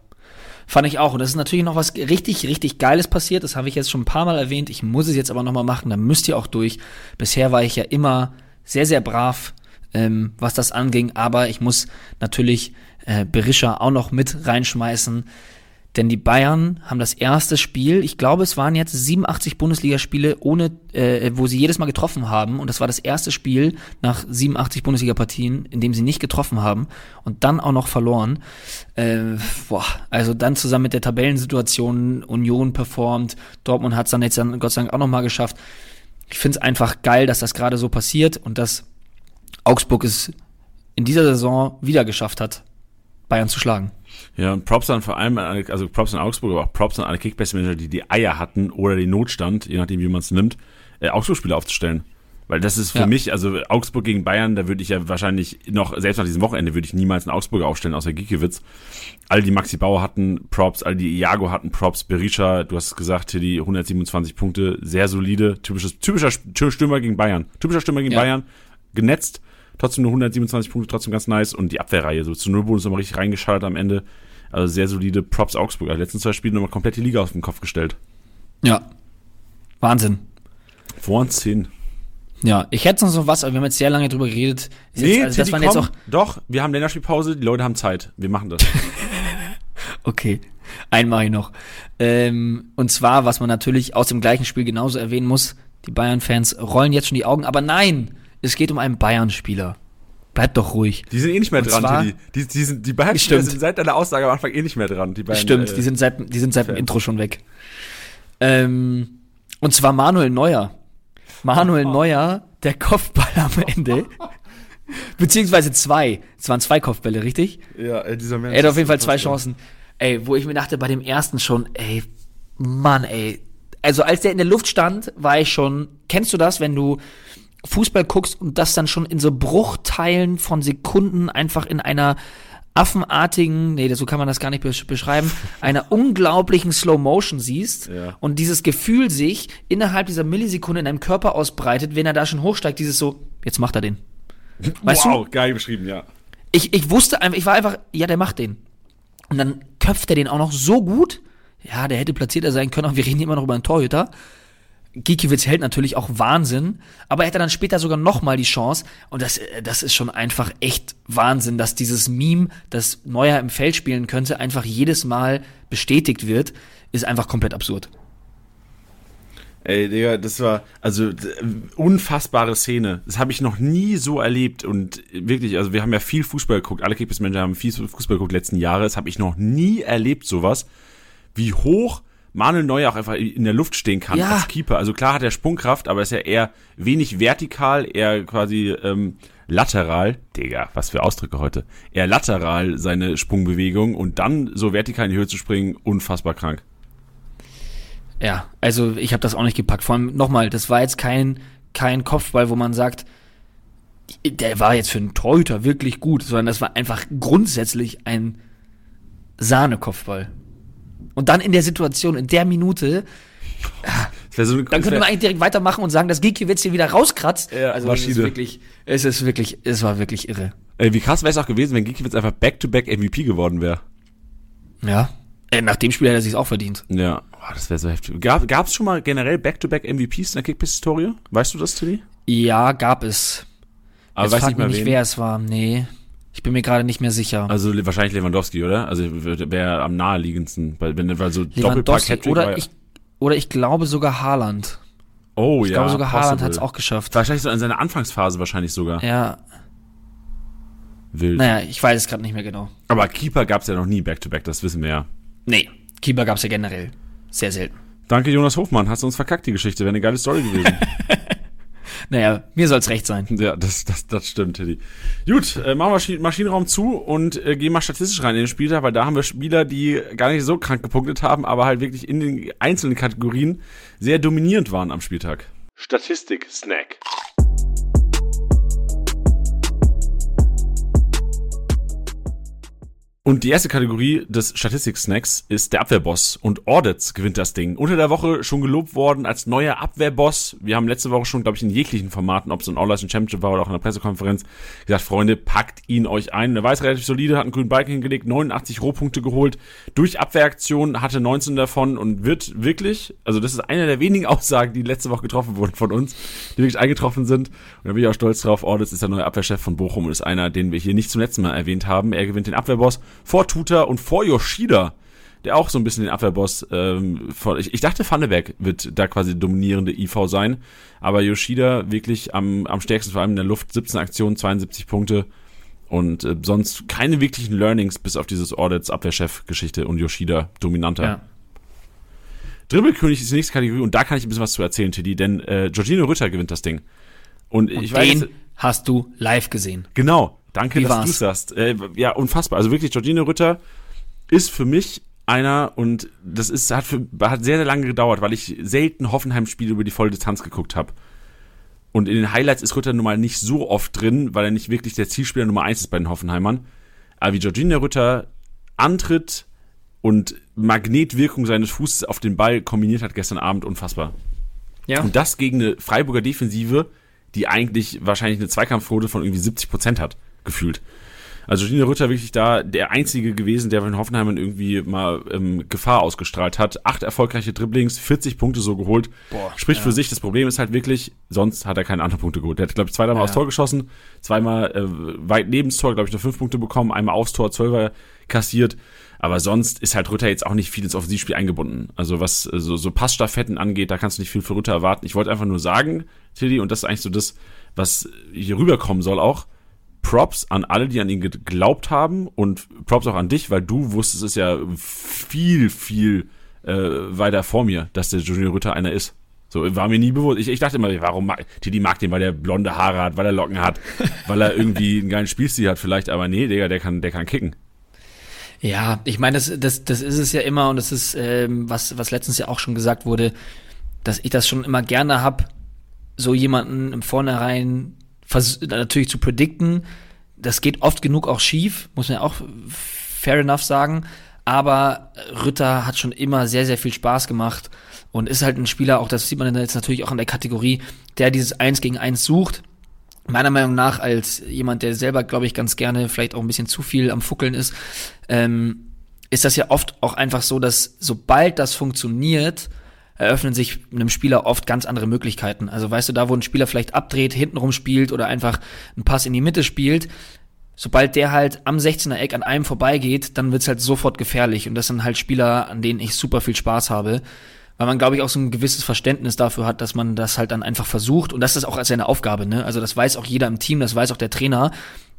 Fand ich auch. Und das ist natürlich noch was richtig, richtig Geiles passiert. Das habe ich jetzt schon ein paar Mal erwähnt. Ich muss es jetzt aber nochmal machen. Da müsst ihr auch durch. Bisher war ich ja immer sehr, sehr brav ähm, was das anging. Aber ich muss natürlich äh, Berisha auch noch mit reinschmeißen. Denn die Bayern haben das erste Spiel, ich glaube, es waren jetzt 87 Bundesligaspiele, ohne, äh, wo sie jedes Mal getroffen haben. Und das war das erste Spiel nach 87 Bundesliga-Partien, in dem sie nicht getroffen haben und dann auch noch verloren. Äh, boah, also dann zusammen mit der Tabellensituation, Union performt, Dortmund hat es dann jetzt dann Gott sei Dank auch nochmal geschafft. Ich finde es einfach geil, dass das gerade so passiert und dass Augsburg es in dieser Saison wieder geschafft hat, Bayern zu schlagen. Ja, und Props dann vor allem, also Props an Augsburg, aber auch Props an alle Kickbase-Manager, die die Eier hatten oder den Notstand, je nachdem, wie man es nimmt, äh, Augsburg-Spiele aufzustellen. Weil das ist für ja. mich, also Augsburg gegen Bayern, da würde ich ja wahrscheinlich noch, selbst nach diesem Wochenende, würde ich niemals einen Augsburger aufstellen, außer Gikiewicz. Alle, die Maxi Bauer hatten, Props, alle, die Iago hatten, Props, Berisha, du hast gesagt, die 127 Punkte, sehr solide, typisches, typischer Stürmer gegen Bayern. Typischer Stürmer gegen ja. Bayern, genetzt, trotzdem nur 127 Punkte, trotzdem ganz nice und die Abwehrreihe so zu Nullbonus nochmal richtig reingeschaltet am Ende. Also sehr solide Props Augsburg. Also letzten zwei Spiele nochmal komplett die Liga auf den Kopf gestellt. Ja. Wahnsinn. Wahnsinn. Ja, ich hätte noch so was, aber wir haben jetzt sehr lange drüber geredet. Ist nee, jetzt, also, das waren jetzt auch doch, wir haben Länderspielpause, die Leute haben Zeit. Wir machen das. okay, einmal noch. Ähm, und zwar, was man natürlich aus dem gleichen Spiel genauso erwähnen muss, die Bayern-Fans rollen jetzt schon die Augen, aber nein, es geht um einen Bayern-Spieler. Bleib doch ruhig. Die sind eh nicht mehr Und dran, zwar, die, die, die, sind, die Bayern sind seit deiner Aussage am Anfang eh nicht mehr dran. Die Bayern, stimmt, äh, die sind seit, die sind seit dem Intro schon weg. Ähm, und zwar Manuel Neuer. Manuel oh. Neuer, der Kopfball am Ende. Beziehungsweise zwei. Es waren zwei Kopfbälle, richtig? Ja, dieser Mensch. Er hat auf jeden Fall zwei Chancen. Ey, wo ich mir dachte, bei dem ersten schon, ey, Mann, ey. Also als der in der Luft stand, war ich schon, kennst du das, wenn du Fußball guckst und das dann schon in so Bruchteilen von Sekunden einfach in einer affenartigen, nee, so kann man das gar nicht beschreiben, einer unglaublichen Slow Motion siehst ja. und dieses Gefühl sich innerhalb dieser Millisekunde in deinem Körper ausbreitet, wenn er da schon hochsteigt, dieses so, jetzt macht er den. Weißt wow, du? geil beschrieben, ja. Ich, ich wusste einfach, ich war einfach, ja, der macht den. Und dann köpft er den auch noch so gut. Ja, der hätte platzierter sein können, aber wir reden immer noch über einen Torhüter. Gikiewicz hält natürlich auch Wahnsinn, aber er hätte dann später sogar nochmal die Chance. Und das, äh, das ist schon einfach echt Wahnsinn, dass dieses Meme, das Neuer im Feld spielen könnte, einfach jedes Mal bestätigt wird, ist einfach komplett absurd. Ey, Digga, das war, also, unfassbare Szene. Das habe ich noch nie so erlebt und wirklich, also wir haben ja viel Fußball geguckt, alle Kickbase-Manager haben viel Fußball geguckt letzten Jahre, das habe ich noch nie erlebt, sowas. Wie hoch Manuel Neuer auch einfach in der Luft stehen kann ja. als Keeper. Also klar hat er Sprungkraft, aber ist ja eher wenig vertikal, eher quasi ähm, lateral. Digga, was für Ausdrücke heute. Eher lateral seine Sprungbewegung und dann so vertikal in die Höhe zu springen, unfassbar krank. Ja, also ich habe das auch nicht gepackt. Vor allem nochmal, das war jetzt kein, kein Kopfball, wo man sagt, der war jetzt für einen Torhüter wirklich gut, sondern das war einfach grundsätzlich ein Sahne-Kopfball. Und dann in der Situation, in der Minute, so eine, dann könnte man eigentlich direkt weitermachen und sagen, dass Gikiewicz hier wieder rauskratzt. Ja, also es ist wirklich, es ist wirklich, es war wirklich irre. Ey, wie krass wäre es auch gewesen, wenn Gikiewicz einfach Back-to-Back MVP geworden wäre. Ja. Äh, nach dem Spiel hätte er sich auch verdient. Ja, Boah, das wäre so heftig. Gab es schon mal generell Back-to-Back MVPs in der Kickbiss-Historie? Weißt du das, Tilly? Ja, gab es. Aber Jetzt weiß nicht mehr mich wen. wer es war. Nee. Ich bin mir gerade nicht mehr sicher. Also wahrscheinlich Lewandowski, oder? Also wäre am naheliegendsten, weil wenn weil so Doppelpack oder war- ich, oder ich glaube sogar Haaland. Oh Ich ja. glaube sogar Haaland hat es auch geschafft. Wahrscheinlich so in seiner Anfangsphase wahrscheinlich sogar. Ja, Wild. naja, ich weiß es gerade nicht mehr genau. Aber Keeper gab's ja noch nie Back-to-Back, das wissen wir ja. Nee, Keeper gab es ja generell. Sehr selten. Danke Jonas Hofmann, hast du uns verkackt die Geschichte, wäre eine geile Story gewesen. Naja, mir soll's recht sein. ja, das, das, das stimmt, Teddy. Gut, äh, machen wir Maschi- Maschinenraum zu und äh, gehen mal statistisch rein in den Spieltag, weil da haben wir Spieler, die gar nicht so krank gepunktet haben, aber halt wirklich in den einzelnen Kategorien sehr dominierend waren am Spieltag. Statistik-Snack. Und die erste Kategorie des Statistik-Snacks ist der Abwehrboss. Und Audits gewinnt das Ding. Unter der Woche schon gelobt worden als neuer Abwehrboss. Wir haben letzte Woche schon, glaube ich, in jeglichen Formaten, ob es ein All-Leistung Championship war oder auch in der Pressekonferenz, gesagt, Freunde, packt ihn euch ein. Er war relativ solide, hat einen grünen Balken hingelegt, 89 Rohpunkte geholt. Durch Abwehraktionen hatte 19 davon und wird wirklich, also das ist eine der wenigen Aussagen, die letzte Woche getroffen wurden von uns, die wirklich eingetroffen sind. Und da bin ich auch stolz drauf. Audits ist der neue Abwehrchef von Bochum und ist einer, den wir hier nicht zum letzten Mal erwähnt haben. Er gewinnt den Abwehrboss vor Tuta und vor Yoshida, der auch so ein bisschen den Abwehrboss ähm, vor, ich, ich dachte Vanneberg wird da quasi dominierende IV sein, aber Yoshida wirklich am, am stärksten, vor allem in der Luft, 17 Aktionen, 72 Punkte und äh, sonst keine wirklichen Learnings bis auf dieses Audits Abwehrchef-Geschichte und Yoshida dominanter. Ja. Dribbelkönig ist die nächste Kategorie und da kann ich ein bisschen was zu erzählen, Teddy, denn äh, Giorgino Rütter gewinnt das Ding. Und, Und ich weiß, den hast du live gesehen. Genau, danke, Wie dass war's? du sagst. Äh, ja, unfassbar. Also wirklich, Giorgino Rütter ist für mich einer und das ist hat, für, hat sehr, sehr lange gedauert, weil ich selten Hoffenheim-Spiele über die volle Distanz geguckt habe. Und in den Highlights ist Rütter nun mal nicht so oft drin, weil er nicht wirklich der Zielspieler Nummer eins ist bei den Hoffenheimern. Aber wie Giorgino Rütter antritt und Magnetwirkung seines Fußes auf den Ball kombiniert hat gestern Abend, unfassbar. Ja. Und das gegen eine Freiburger Defensive, die eigentlich wahrscheinlich eine Zweikampfquote von irgendwie 70 Prozent hat, gefühlt. Also Gina Rütter wirklich da der einzige gewesen, der von Hoffenheimern irgendwie mal ähm, Gefahr ausgestrahlt hat. Acht erfolgreiche Dribblings, 40 Punkte so geholt. Boah, Spricht ja. für sich. Das Problem ist halt wirklich, sonst hat er keine anderen Punkte geholt. Der hat, glaube ich, zweimal Ja. aufs Tor geschossen, zweimal äh, weit neben das Tor, glaube ich, nur fünf Punkte bekommen, einmal aufs Tor, zwölfer kassiert. Aber sonst ist halt Rütter jetzt auch nicht viel ins Offensivspiel eingebunden. Also was äh, so, so Passstaffetten angeht, da kannst du nicht viel für Rütter erwarten. Ich wollte einfach nur sagen, Tilly, und das ist eigentlich so das, was hier rüberkommen soll auch, Props an alle, die an ihn geglaubt haben und Props auch an dich, weil du wusstest es ja viel, viel äh, weiter vor mir, dass der Junior Rütter einer ist. So, war mir nie bewusst. Ich, ich dachte immer, warum mag, Titi mag den, weil der blonde Haare hat, weil er Locken hat, weil er irgendwie einen geilen Spielstil hat vielleicht, aber nee, Digga, der kann, der kann kicken. Ja, ich meine, das, das, das ist es ja immer und das ist, ähm, was, was letztens ja auch schon gesagt wurde, dass ich das schon immer gerne hab, so jemanden im Vornherein natürlich zu predikten. Das geht oft genug auch schief, muss man ja auch fair enough sagen. Aber Rütter hat schon immer sehr, sehr viel Spaß gemacht und ist halt ein Spieler, auch das sieht man jetzt natürlich auch in der Kategorie, der dieses Eins gegen Eins sucht meiner Meinung nach als jemand, der selber, glaube ich, ganz gerne vielleicht auch ein bisschen zu viel am Fuckeln ist, ähm, ist das ja oft auch einfach so, dass sobald das funktioniert, eröffnen sich einem Spieler oft ganz andere Möglichkeiten. Also weißt du, da wo ein Spieler vielleicht abdreht, hintenrum spielt oder einfach einen Pass in die Mitte spielt, sobald der halt am 16er Eck an einem vorbeigeht, dann wird's halt sofort gefährlich. Und das sind halt Spieler, an denen ich super viel Spaß habe. Weil man, glaube ich, auch so ein gewisses Verständnis dafür hat, dass man das halt dann einfach versucht. Und das ist auch als seine Aufgabe, ne? Also das weiß auch jeder im Team, das weiß auch der Trainer.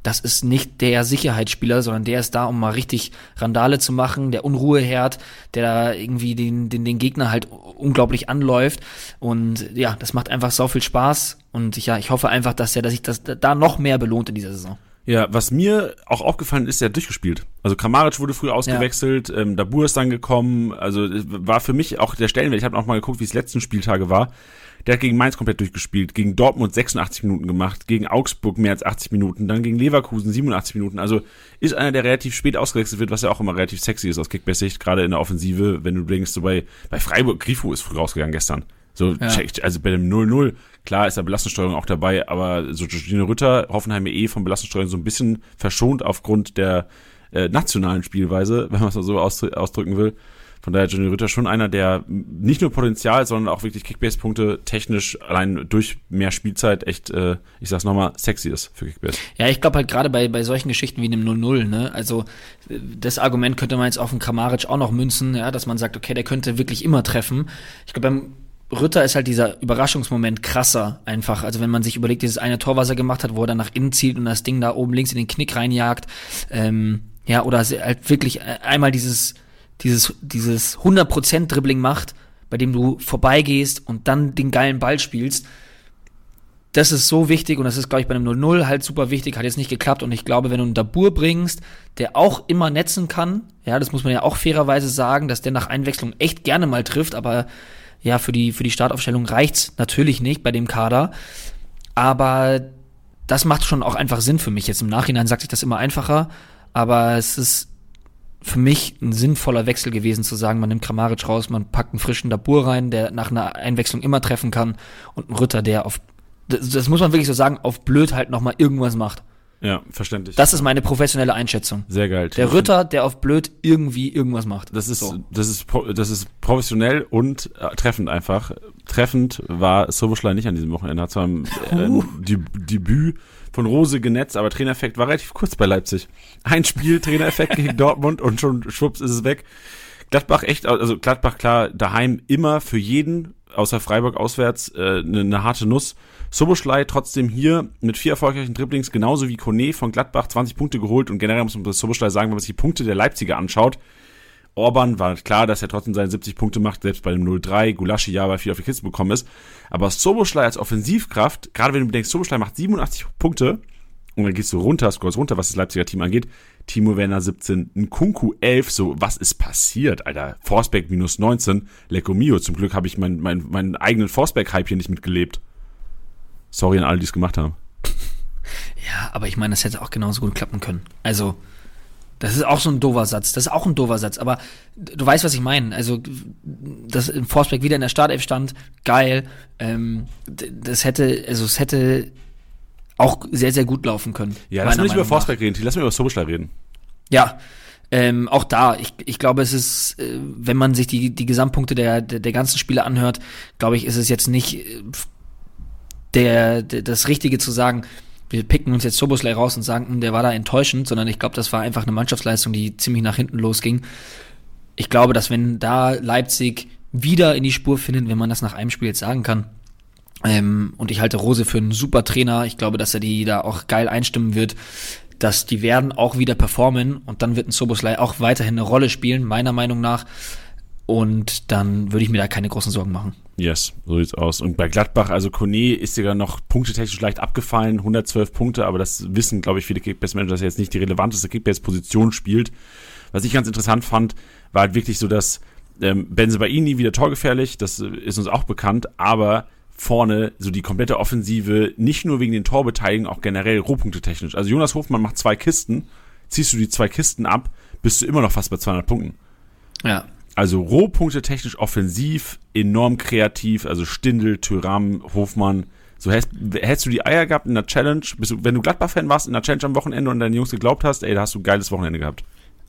Das ist nicht der Sicherheitsspieler, sondern der ist da, um mal richtig Randale zu machen, der Unruheherd, der da irgendwie den, den, den Gegner halt unglaublich anläuft. Und ja, das macht einfach so viel Spaß. Und ich, ja, ich hoffe einfach, dass er, dass sich das da noch mehr belohnt in dieser Saison. Ja, was mir auch aufgefallen ist, der hat durchgespielt. Also Kramaric wurde früh ausgewechselt, ja. ähm, Dabur ist dann gekommen. Also war für mich auch der Stellenwert. Ich habe auch mal geguckt, wie es letzten Spieltage war. Der hat gegen Mainz komplett durchgespielt, gegen Dortmund 86 Minuten gemacht, gegen Augsburg mehr als 80 Minuten, dann gegen Leverkusen 87 Minuten. Also ist einer, der relativ spät ausgewechselt wird, was ja auch immer relativ sexy ist aus Kickbase-Sicht, gerade in der Offensive, wenn du denkst, so bei, bei Freiburg, Grifo ist früh rausgegangen gestern. So, ja. check, also bei dem 0-0, klar ist da Belastungssteuerung auch dabei, aber so Gino Rütter, Hoffenheim eh von Belastungssteuerung so ein bisschen verschont aufgrund der äh, nationalen Spielweise, wenn man es mal so ausdrücken will. Von daher Johnny Rütter schon einer, der nicht nur Potenzial, sondern auch wirklich Kickbase-Punkte technisch allein durch mehr Spielzeit echt, äh, ich sag's nochmal, sexy ist für Kickbase. Ja, ich glaube halt gerade bei, bei solchen Geschichten wie einem 0-0, ne, also das Argument könnte man jetzt auf den Kramaric auch noch münzen, ja, dass man sagt, okay, der könnte wirklich immer treffen. Ich glaube, beim Rütter ist halt dieser Überraschungsmoment krasser einfach. Also wenn man sich überlegt, dieses eine Tor, was er gemacht hat, wo er dann nach innen zielt und das Ding da oben links in den Knick reinjagt, ähm, ja, oder halt wirklich äh, einmal dieses dieses, dieses 100% Dribbling macht, bei dem du vorbeigehst und dann den geilen Ball spielst. Das ist so wichtig und das ist, glaube ich, bei einem 0-0 halt super wichtig, hat jetzt nicht geklappt und ich glaube, wenn du einen Dabur bringst, der auch immer netzen kann, ja, das muss man ja auch fairerweise sagen, dass der nach Einwechslung echt gerne mal trifft, aber ja, für die, für die Startaufstellung reicht's natürlich nicht bei dem Kader, aber das macht schon auch einfach Sinn für mich. Jetzt im Nachhinein sagt sich das immer einfacher, aber es ist für mich ein sinnvoller Wechsel gewesen zu sagen, man nimmt Kramaric raus, man packt einen frischen Dabur rein, der nach einer Einwechslung immer treffen kann und einen Ritter, der auf, das, das muss man wirklich so sagen, auf blöd halt nochmal irgendwas macht. Ja, verständlich. Das ist meine professionelle Einschätzung. Sehr geil. Der Ritter, der auf blöd irgendwie irgendwas macht. Das ist, so. das ist, das ist professionell und äh, treffend einfach. Treffend war Soboschlei nicht an diesem Wochenende. Hat zwar ein uh. äh, Debüt von Rose genetzt, aber Trainereffekt war relativ kurz bei Leipzig. Ein Spiel, Trainereffekt gegen Dortmund und schon schwupps ist es weg. Gladbach echt, also Gladbach klar, daheim immer für jeden, außer Freiburg auswärts, äh, eine, ne harte Nuss. Soboschlei trotzdem hier mit vier erfolgreichen Dribblings, genauso wie Kone von Gladbach 20 Punkte geholt und generell muss man das Soboschlei sagen, wenn man sich die Punkte der Leipziger anschaut, Orban war klar, dass er trotzdem seine 70 Punkte macht, selbst bei dem 0-3, Gulaschi ja, weil viel auf die Kiste bekommen ist. Aber Soboschlei als Offensivkraft, gerade wenn du denkst, Soboschlei macht 87 Punkte und dann gehst du runter, scrollst runter, was das Leipziger Team angeht. Timo Werner 17, Nkunku 11, so, was ist passiert, Alter? Forsberg minus 19, Lecco Mio. Zum Glück habe ich meinen mein, meinen eigenen Forsberg-Hype hier nicht mitgelebt. Sorry an alle, die es gemacht haben. Ja, aber ich meine, das hätte auch genauso gut klappen können. Also, das ist auch so ein doofer Satz. Das ist auch ein doofer Satz. Aber du weißt, was ich meine. Also, dass Forsberg wieder in der Startelf stand, geil. Ähm, das hätte, also es hätte auch sehr, sehr gut laufen können. Ja, lass mal nicht über Forsberg reden, lass mal über Soboschlei reden. Ja, ähm, auch da, ich, ich glaube, es ist, äh, wenn man sich die, die Gesamtpunkte der, der, der ganzen Spiele anhört, glaube ich, ist es jetzt nicht äh, der, der, das Richtige zu sagen, wir picken uns jetzt Soboslay raus und sagen, hm, der war da enttäuschend, sondern ich glaube, das war einfach eine Mannschaftsleistung, die ziemlich nach hinten losging. Ich glaube, dass wenn da Leipzig wieder in die Spur findet, wenn man das nach einem Spiel jetzt sagen kann, ähm, und ich halte Rose für einen super Trainer, ich glaube, dass er die da auch geil einstimmen wird, dass die werden auch wieder performen und dann wird ein Soboslai auch weiterhin eine Rolle spielen, meiner Meinung nach. Und dann würde ich mir da keine großen Sorgen machen. Yes, so sieht's aus. Und bei Gladbach, also Kone ist sogar noch punktetechnisch leicht abgefallen, 112 Punkte, aber das wissen, glaube ich, viele Kickbase-Manager, dass er jetzt nicht die relevanteste Kickbase-Position spielt. Was ich ganz interessant fand, war halt wirklich so, dass ähm, Benzebaini wieder torgefährlich, das ist uns auch bekannt, aber vorne so die komplette Offensive, nicht nur wegen den Torbeteiligungen, auch generell Rohpunkte technisch. Also Jonas Hofmann macht zwei Kisten, ziehst du die zwei Kisten ab, bist du immer noch fast bei 200 Punkten. Ja. Also Rohpunkte technisch offensiv, enorm kreativ, also Stindel, Tyram, Hofmann. So hättest, hättest du die Eier gehabt in der Challenge, bist du, wenn du Gladbach-Fan warst in der Challenge am Wochenende und deine Jungs geglaubt hast, ey, da hast du ein geiles Wochenende gehabt.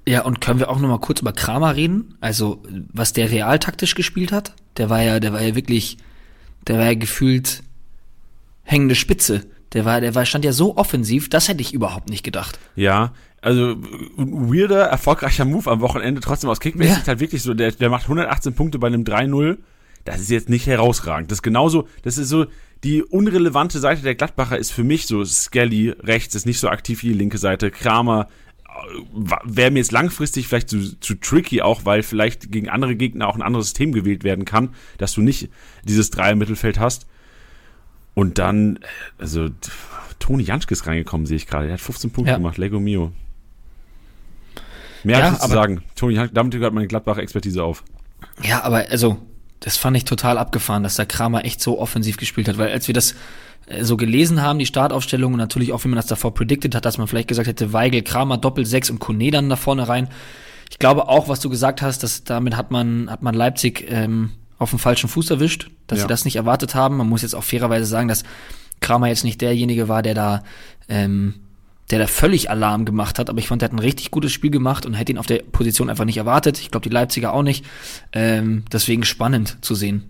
Ja, und können wir auch nochmal kurz über Kramer reden? Also, was der real taktisch gespielt hat? Der war ja, der war ja wirklich, der war ja gefühlt hängende Spitze. Der war, der war, stand ja so offensiv, das hätte ich überhaupt nicht gedacht. Ja, also weirder, erfolgreicher Move am Wochenende, trotzdem aus Kickbase ja. halt wirklich so, der, der macht 118 Punkte bei einem 3-0. Das ist jetzt nicht herausragend. Das ist genauso, das ist so, die unrelevante Seite der Gladbacher ist für mich so, Skelly rechts ist nicht so aktiv wie die linke Seite, Kramer äh, wäre mir jetzt langfristig vielleicht zu, zu tricky auch, weil vielleicht gegen andere Gegner auch ein anderes System gewählt werden kann, dass du nicht dieses Dreier-Mittelfeld hast. Und dann, also Toni Janschke ist reingekommen, sehe ich gerade. Der hat 15 Punkte Ja. gemacht, Lego Mio. Mehr Ja, zu aber- sagen. Toni damit hört meine Gladbach-Expertise auf. Ja, aber also, das fand ich total abgefahren, dass der Kramer echt so offensiv gespielt hat, weil als wir das äh, so gelesen haben, die Startaufstellung und natürlich auch, wie man das davor predicted hat, dass man vielleicht gesagt hätte, Weigel, Kramer, Doppel 6 und Kone dann da vorne rein. Ich glaube auch, was du gesagt hast, dass damit hat man, hat man Leipzig ähm, auf dem falschen Fuß erwischt, dass Ja. sie das nicht erwartet haben. Man muss jetzt auch fairerweise sagen, dass Kramer jetzt nicht derjenige war, der da ähm, der da völlig Alarm gemacht hat, aber ich fand, der hat ein richtig gutes Spiel gemacht und hätte ihn auf der Position einfach nicht erwartet. Ich glaube, die Leipziger auch nicht. Ähm, deswegen spannend zu sehen.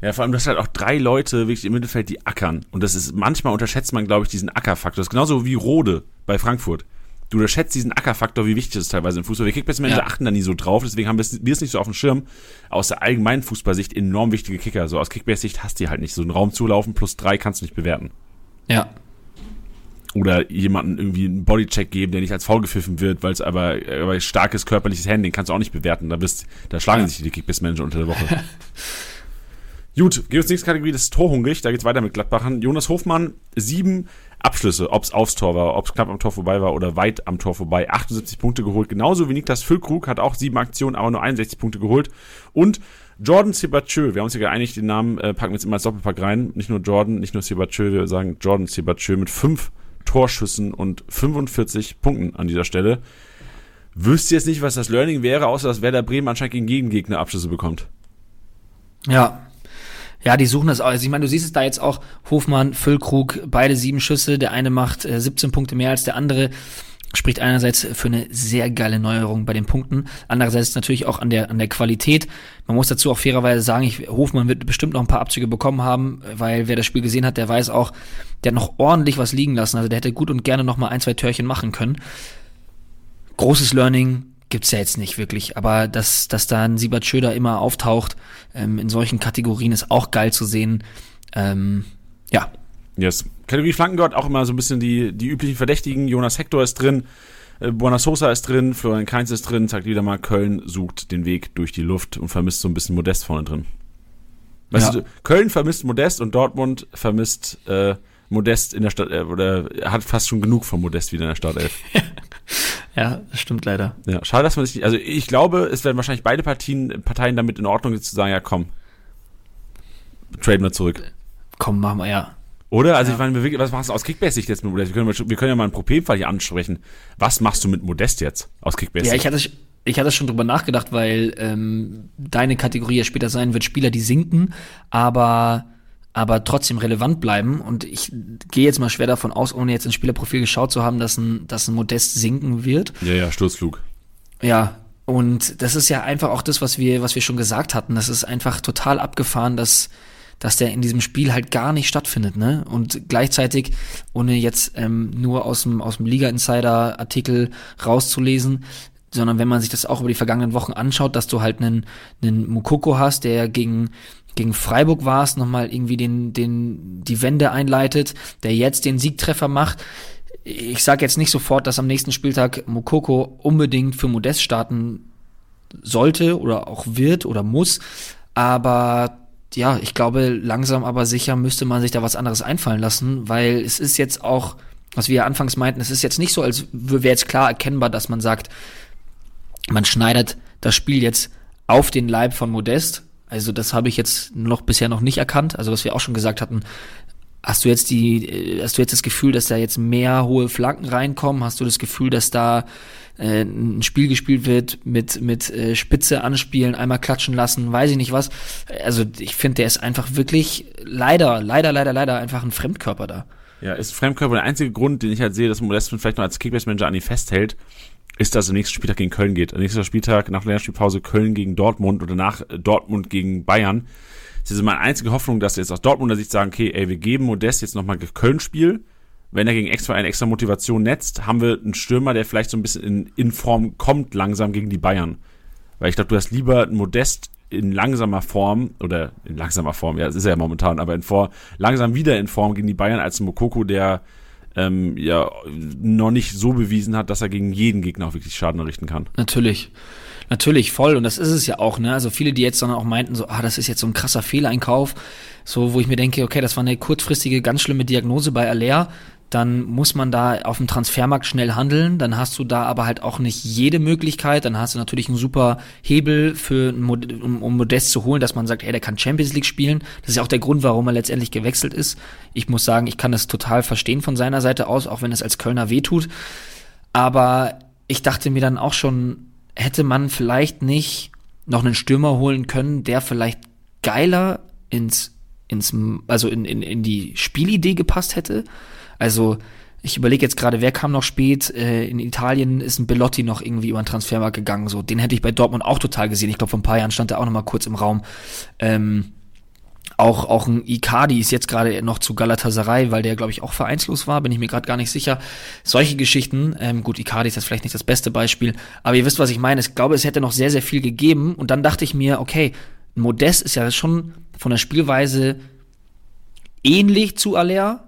Ja, vor allem, du hast halt auch drei Leute wirklich im Mittelfeld, die ackern. Und das ist, manchmal unterschätzt man, glaube ich, diesen Ackerfaktor. Das ist genauso wie Rode bei Frankfurt. Du unterschätzt diesen Ackerfaktor, wie wichtig das ist teilweise im Fußball. Wir Kickbase-Manager Ja. achten da nie so drauf, deswegen haben wir es nicht so auf dem Schirm. Aus der allgemeinen Fußballsicht enorm wichtige Kicker. So aus Kickbase-Sicht hast du halt nicht. So einen Raum zulaufen plus drei kannst du nicht bewerten. Ja. Oder jemanden irgendwie einen Bodycheck geben, der nicht als faul gepfiffen wird, weil es aber, aber starkes körperliches Handling kannst du auch nicht bewerten. Da bist, da schlagen sich die Kickbase-Manager unter der Woche. Gut, gehen wir zur nächsten Kategorie, das ist torhungrig. Da geht's weiter mit Gladbachern. Jonas Hofmann, sieben Abschlüsse, ob's aufs Tor war, ob's knapp am Tor vorbei war oder weit am Tor vorbei. 78 Punkte geholt. Genauso wie Niklas Füllkrug hat auch sieben Aktionen, aber nur 61 Punkte geholt. Und Jordan Sibachö, wir haben uns ja geeinigt, den Namen äh, packen wir jetzt immer als Doppelpack rein. Nicht nur Jordan, nicht nur Sibachö, wir sagen Jordan Sibachö mit fünf Torschüssen und 45 Punkten an dieser Stelle. Wüsste jetzt nicht, was das Learning wäre, außer dass Werder Bremen anscheinend gegen Gegengegner Abschlüsse bekommt. Ja. Ja, die suchen das auch. Also ich meine, du siehst es da jetzt auch, Hofmann, Füllkrug, beide sieben Schüsse, der eine macht äh, 17 Punkte mehr als der andere. Spricht einerseits für eine sehr geile Neuerung bei den Punkten, andererseits natürlich auch an der, an der Qualität. Man muss dazu auch fairerweise sagen, ich, Hofmann wird bestimmt noch ein paar Abzüge bekommen haben, weil wer das Spiel gesehen hat, der weiß auch, der hat noch ordentlich was liegen lassen. Also der hätte gut und gerne noch mal ein, zwei Törchen machen können. Großes Learning gibt's ja jetzt nicht wirklich, aber dass, dass da ein Siebert Schöder immer auftaucht ähm, in solchen Kategorien ist auch geil zu sehen. Ähm, ja, Yes. Kategorie Flankengott auch immer so ein bisschen die, die üblichen Verdächtigen. Jonas Hector ist drin, äh, Buona Sosa ist drin, Florian Kainz ist drin, sagt wieder mal, Köln sucht den Weg durch die Luft und vermisst so ein bisschen Modest vorne drin. Weißt Ja. du, Köln vermisst Modest und Dortmund vermisst äh, Modest in der Stadt, äh, oder hat fast schon genug von Modest wieder in der Startelf. ja, das stimmt leider. ja, schade, dass man sich nicht, also ich glaube, es werden wahrscheinlich beide Partien, Parteien damit in Ordnung, jetzt zu sagen, ja komm, traden wir zurück. Komm, machen wir ja. Oder? Also Ja. ich meine, was machst du aus Kickbase-Sicht jetzt mit Modest? Wir können, wir können ja mal einen Problemfall hier ansprechen. Was machst du mit Modest jetzt aus Ja, Kickbase-Sicht? ich hatte, ich hatte schon drüber nachgedacht, weil ähm, deine Kategorie ja später sein wird, Spieler, die sinken, aber aber trotzdem relevant bleiben. Und ich gehe jetzt mal schwer davon aus, ohne jetzt ins Spielerprofil geschaut zu haben, dass ein, dass ein Modest sinken wird. ja, ja, Sturzflug. Ja, und das ist ja einfach auch das, was wir, was wir schon gesagt hatten. Das ist einfach total abgefahren, dass, dass der in diesem Spiel halt gar nicht stattfindet, ne? Und gleichzeitig, ohne jetzt ähm, nur aus dem, aus dem Liga-Insider-Artikel rauszulesen, sondern wenn man sich das auch über die vergangenen Wochen anschaut, dass du halt einen, einen Mukoko hast, der gegen, gegen Freiburg war es, nochmal irgendwie den, den, die Wende einleitet, der jetzt den Siegtreffer macht. Ich sage jetzt nicht sofort, dass am nächsten Spieltag Mukoko unbedingt für Modest starten sollte oder auch wird oder muss, aber ja, ich glaube, langsam aber sicher müsste man sich da was anderes einfallen lassen, weil es ist jetzt auch, was wir ja anfangs meinten, es ist jetzt nicht so, als wäre jetzt klar erkennbar, dass man sagt, man schneidet das Spiel jetzt auf den Leib von Modest. Also das habe ich jetzt noch bisher noch nicht erkannt. Also was wir auch schon gesagt hatten, hast du jetzt die, äh, hast du jetzt das Gefühl, dass da jetzt mehr hohe Flanken reinkommen? Hast du das Gefühl, dass da äh, ein Spiel gespielt wird mit mit äh, Spitze anspielen, einmal klatschen lassen, weiß ich nicht was. Also ich finde, der ist einfach wirklich leider, leider, leider, leider einfach ein Fremdkörper da. Ja, ist Fremdkörper der einzige Grund, den ich halt sehe, dass Modest vielleicht noch als Kickbase-Manager an ihn festhält, ist, dass er nächsten Spieltag gegen Köln geht. Nächster Spieltag nach der Länderspielpause Köln gegen Dortmund und danach äh, Dortmund gegen Bayern. Das ist meine einzige Hoffnung, dass jetzt aus Dortmunder Sicht sagen, okay, ey, wir geben Modest jetzt nochmal Köln-Spiel. Wenn er gegen extra eine extra Motivation netzt, haben wir einen Stürmer, der vielleicht so ein bisschen in, in Form kommt, langsam gegen die Bayern. Weil ich glaube, du hast lieber Modest in langsamer Form, oder in langsamer Form, ja, das ist er ja momentan, aber in Form, langsam wieder in Form gegen die Bayern als Mokoko, der ähm, ja noch nicht so bewiesen hat, dass er gegen jeden Gegner auch wirklich Schaden errichten kann. Natürlich. Natürlich, voll. Und das ist es ja auch, ne? Also viele, die jetzt dann auch meinten, so, ah, das ist jetzt so ein krasser Fehleinkauf. So, wo ich mir denke, okay, das war eine kurzfristige, ganz schlimme Diagnose bei Aller. dann muss man da auf dem Transfermarkt schnell handeln. Dann hast du da aber halt auch nicht jede Möglichkeit. Dann hast du natürlich einen super Hebel für um, um Modest zu holen, dass man sagt, hey, der kann Champions League spielen. Das ist ja auch der Grund, warum er letztendlich gewechselt ist. Ich muss sagen, ich kann das total verstehen von seiner Seite aus, auch wenn es als Kölner wehtut. Aber ich dachte mir dann auch schon, hätte man vielleicht nicht noch einen Stürmer holen können, der vielleicht geiler ins, ins, also in, in, in die Spielidee gepasst hätte. Also ich überlege jetzt gerade, wer kam noch spät? Äh, in Italien ist ein Bellotti noch irgendwie über den Transfermarkt gegangen. So, den hätte ich bei Dortmund auch total gesehen. Ich glaube, vor ein paar Jahren stand er auch noch mal kurz im Raum. Ähm, auch, auch ein Icardi ist jetzt gerade noch zu Galatasaray, weil der, glaube ich, auch vereinslos war, bin ich mir gerade gar nicht sicher. Solche Geschichten, ähm, gut, Icardi ist jetzt vielleicht nicht das beste Beispiel, aber ihr wisst, was ich meine. Ich glaube, es hätte noch sehr, sehr viel gegeben. Und dann dachte ich mir, okay, Modest ist ja schon von der Spielweise ähnlich zu Alea,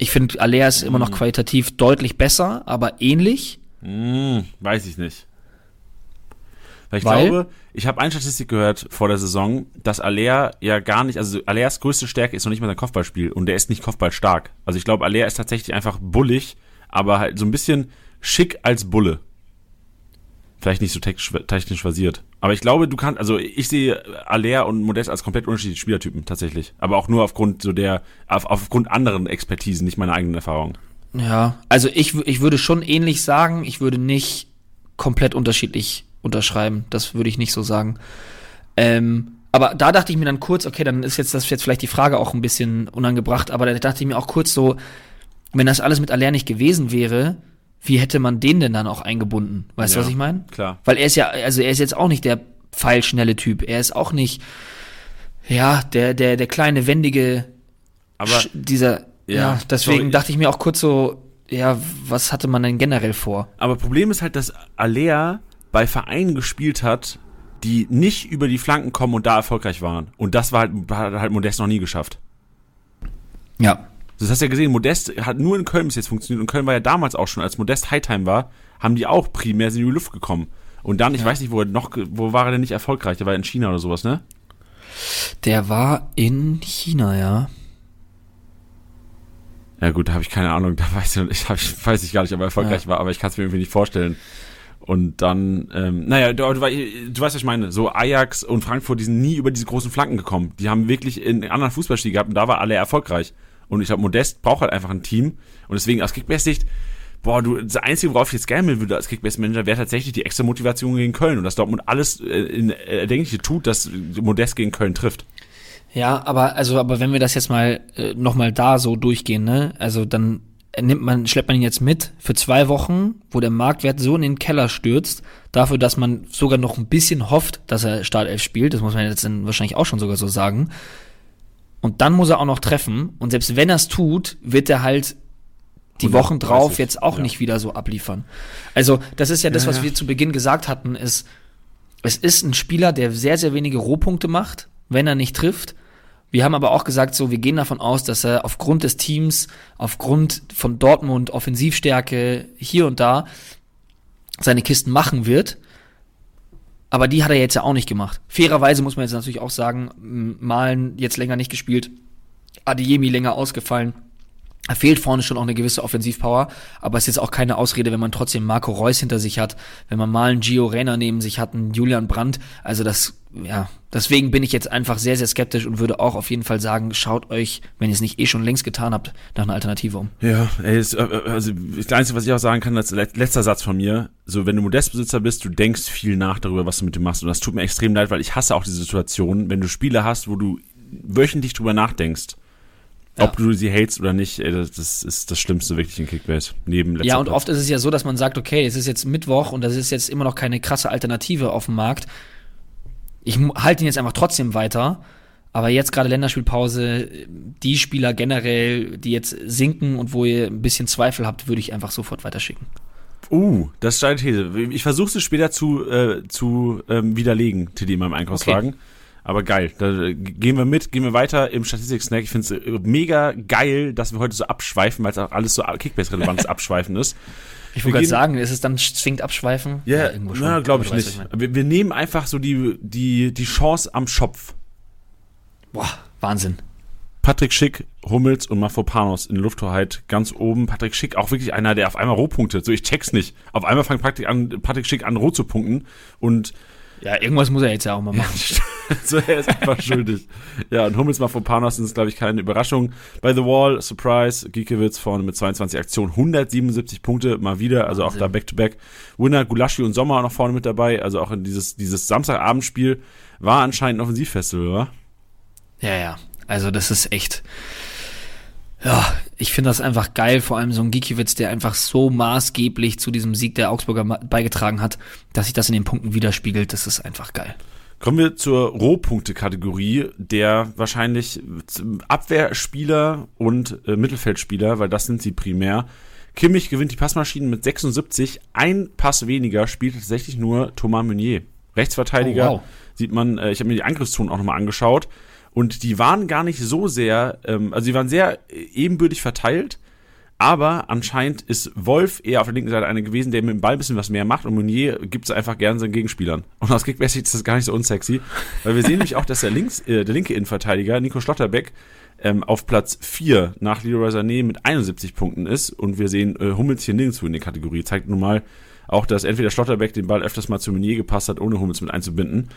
ich finde, Alea ist immer noch mm. qualitativ deutlich besser, aber ähnlich. Mm, weiß ich nicht. Weil ich Weil? glaube, ich habe eine Statistik gehört vor der Saison, dass Alea ja gar nicht, also Aleas größte Stärke ist noch nicht mal sein Kopfballspiel und der ist nicht kopfballstark. Also ich glaube, Alea ist tatsächlich einfach bullig, aber halt so ein bisschen schick als Bulle. Vielleicht nicht so technisch, technisch versiert. Aber ich glaube, du kannst, also ich sehe Aller und Modest als komplett unterschiedliche Spielertypen tatsächlich. Aber auch nur aufgrund so der, auf, aufgrund anderen Expertisen, nicht meiner eigenen Erfahrung. Ja, also ich, ich würde schon ähnlich sagen, ich würde nicht komplett unterschiedlich unterschreiben. Das würde ich nicht so sagen. Ähm, aber da dachte ich mir dann kurz, okay, dann ist jetzt das jetzt vielleicht die Frage auch ein bisschen unangebracht, aber da dachte ich mir auch kurz so, wenn das alles mit Aller nicht gewesen wäre, wie hätte man den denn dann auch eingebunden? Weißt du, was ich meine? Klar. Weil er ist ja, also er ist jetzt auch nicht der pfeilschnelle Typ. Er ist auch nicht, ja, der, der, der kleine, wendige, aber dieser, ja, ja deswegen sorry. dachte ich mir auch kurz so, ja, was hatte man denn generell vor? Aber Problem ist halt, dass Alea bei Vereinen gespielt hat, die nicht über die Flanken kommen und da erfolgreich waren. Und das war halt, hat halt Modest noch nie geschafft. Ja. Das hast du ja gesehen, Modest hat nur in Köln bis jetzt funktioniert und Köln war ja damals auch schon, als Modest Hightime war, haben die auch primär in die Luft gekommen. Und dann, ich ja. weiß nicht, wo er noch, wo war er denn nicht erfolgreich? Der war in China oder sowas, ne? Der war in China, ja. Ja gut, da habe ich keine Ahnung, da weiß ich, ich, weiß ich gar nicht, ob er erfolgreich ja. war, aber ich kann es mir irgendwie nicht vorstellen. Und dann, ähm, naja, du, du, weißt, was ich meine. So Ajax und Frankfurt, die sind nie über diese großen Flanken gekommen. Die haben wirklich in anderen Fußballspielen gehabt und da war alle erfolgreich. Und ich glaube, Modest braucht halt einfach ein Team. Und deswegen aus Kickbase-Sicht, boah, du, das Einzige, worauf ich jetzt gerne würde als Kickbase-Manager, wäre tatsächlich die extra Motivation gegen Köln. Und dass Dortmund alles äh, in, Erdenkliche tut, dass Modest gegen Köln trifft. Ja, aber also, aber wenn wir das jetzt mal äh, nochmal da so durchgehen, ne? Also dann nimmt man, schleppt man ihn jetzt mit für zwei Wochen, wo der Marktwert so in den Keller stürzt, dafür, dass man sogar noch ein bisschen hofft, dass er Startelf spielt, das muss man jetzt dann wahrscheinlich auch schon sogar so sagen, und dann muss er auch noch treffen. Und selbst wenn er es tut, wird er halt die Wochen drauf jetzt auch ja. nicht wieder so abliefern. Also, das ist ja das, was ja. wir zu Beginn gesagt hatten, ist, es ist ein Spieler, der sehr, sehr wenige Rohpunkte macht, wenn er nicht trifft. Wir haben aber auch gesagt, so, wir gehen davon aus, dass er aufgrund des Teams, aufgrund von Dortmund Offensivstärke hier und da seine Kisten machen wird. Aber die hat er jetzt ja auch nicht gemacht. Fairerweise muss man jetzt natürlich auch sagen, Malen jetzt länger nicht gespielt, Adiemi länger ausgefallen. Er fehlt vorne schon auch eine gewisse Offensivpower, aber es ist jetzt auch keine Ausrede, wenn man trotzdem Marco Reus hinter sich hat, wenn man mal einen Gio Reyna neben sich hat, einen Julian Brandt. Also das, ja, deswegen bin ich jetzt einfach sehr, sehr skeptisch und würde auch auf jeden Fall sagen, schaut euch, wenn ihr es nicht eh schon längst getan habt, nach einer Alternative um. Ja, ey, ist, äh, äh, also das Einzige, was ich auch sagen kann, als letzter Satz von mir, so wenn du Modestbesitzer bist, du denkst viel nach darüber, was du mit dem machst und das tut mir extrem leid, weil ich hasse auch diese Situation, wenn du Spiele hast, wo du wöchentlich drüber nachdenkst ja. Ob du sie hatest oder nicht, das ist das Schlimmste wirklich in Kickbase. Neben Ja, und Platz. oft ist es ja so, dass man sagt, okay, es ist jetzt Mittwoch und das ist jetzt immer noch keine krasse Alternative auf dem Markt. Ich halte ihn jetzt einfach trotzdem weiter. Aber jetzt gerade Länderspielpause, die Spieler generell, die jetzt sinken und wo ihr ein bisschen Zweifel habt, würde ich einfach sofort weiterschicken. Uh, das ist deine These. Ich versuche es später zu, äh, zu ähm, widerlegen, TD in meinem Einkaufswagen. Okay. Aber geil. Da gehen wir mit, gehen wir weiter im Statistik-Snack. Ich finde es äh, mega geil, dass wir heute so abschweifen, weil es auch alles so Kickbase-relevantes Abschweifen ist. Ich wollte gerade sagen, ist es dann zwingend abschweifen? Yeah, ja, ja glaube ich nicht. Wir, wir, nehmen einfach so die, die, die Chance am Schopf. Boah, Wahnsinn. Patrick Schick, Hummels und Mafropanos in Lufthoheit ganz oben. Patrick Schick auch wirklich einer, der auf einmal Rohpunkte. So, ich check's nicht. Auf einmal fängt Patrick, an, Patrick Schick an, Roh zu punkten. Und ja, irgendwas muss er jetzt ja auch mal machen. so, er ist einfach schuldig. Ja, und Hummels Mafropanos ist, glaube ich, keine Überraschung. Bei The Wall, Surprise, Giekewitz vorne mit 22 Aktionen, 177 Punkte mal wieder, also Wahnsinn. auch da Back-to-Back. -back. Winner, Gulaschi und Sommer noch vorne mit dabei, also auch in dieses, dieses Samstagabendspiel war anscheinend ein Offensivfestival, oder? Ja, ja. Also das ist echt. Ja, ich finde das einfach geil, vor allem so ein Gikiewicz, der einfach so maßgeblich zu diesem Sieg der Augsburger beigetragen hat, dass sich das in den Punkten widerspiegelt. Das ist einfach geil. Kommen wir zur Rohpunkte-Kategorie, der wahrscheinlich Abwehrspieler und äh, Mittelfeldspieler, weil das sind sie primär. Kimmich gewinnt die Passmaschinen mit 76, ein Pass weniger spielt tatsächlich nur Thomas Meunier. Rechtsverteidiger, oh, wow. sieht man, äh, ich habe mir die Angriffszonen auch nochmal angeschaut. Und die waren gar nicht so sehr, ähm, also die waren sehr ebenbürtig verteilt, aber anscheinend ist Wolf eher auf der linken Seite einer gewesen, der mit dem Ball ein bisschen was mehr macht und Meunier gibt es einfach gerne seinen Gegenspielern. Und aus Kickbase ist das gar nicht so unsexy, weil wir sehen nämlich auch, dass der, links, äh, der linke Innenverteidiger, Nico Schlotterbeck, ähm, auf Platz 4 nach Leroy Sané mit 71 Punkten ist und wir sehen äh, Hummels hier nirgendwo in der Kategorie. Zeigt nun mal auch, dass entweder Schlotterbeck den Ball öfters mal zu Meunier gepasst hat, ohne Hummels mit einzubinden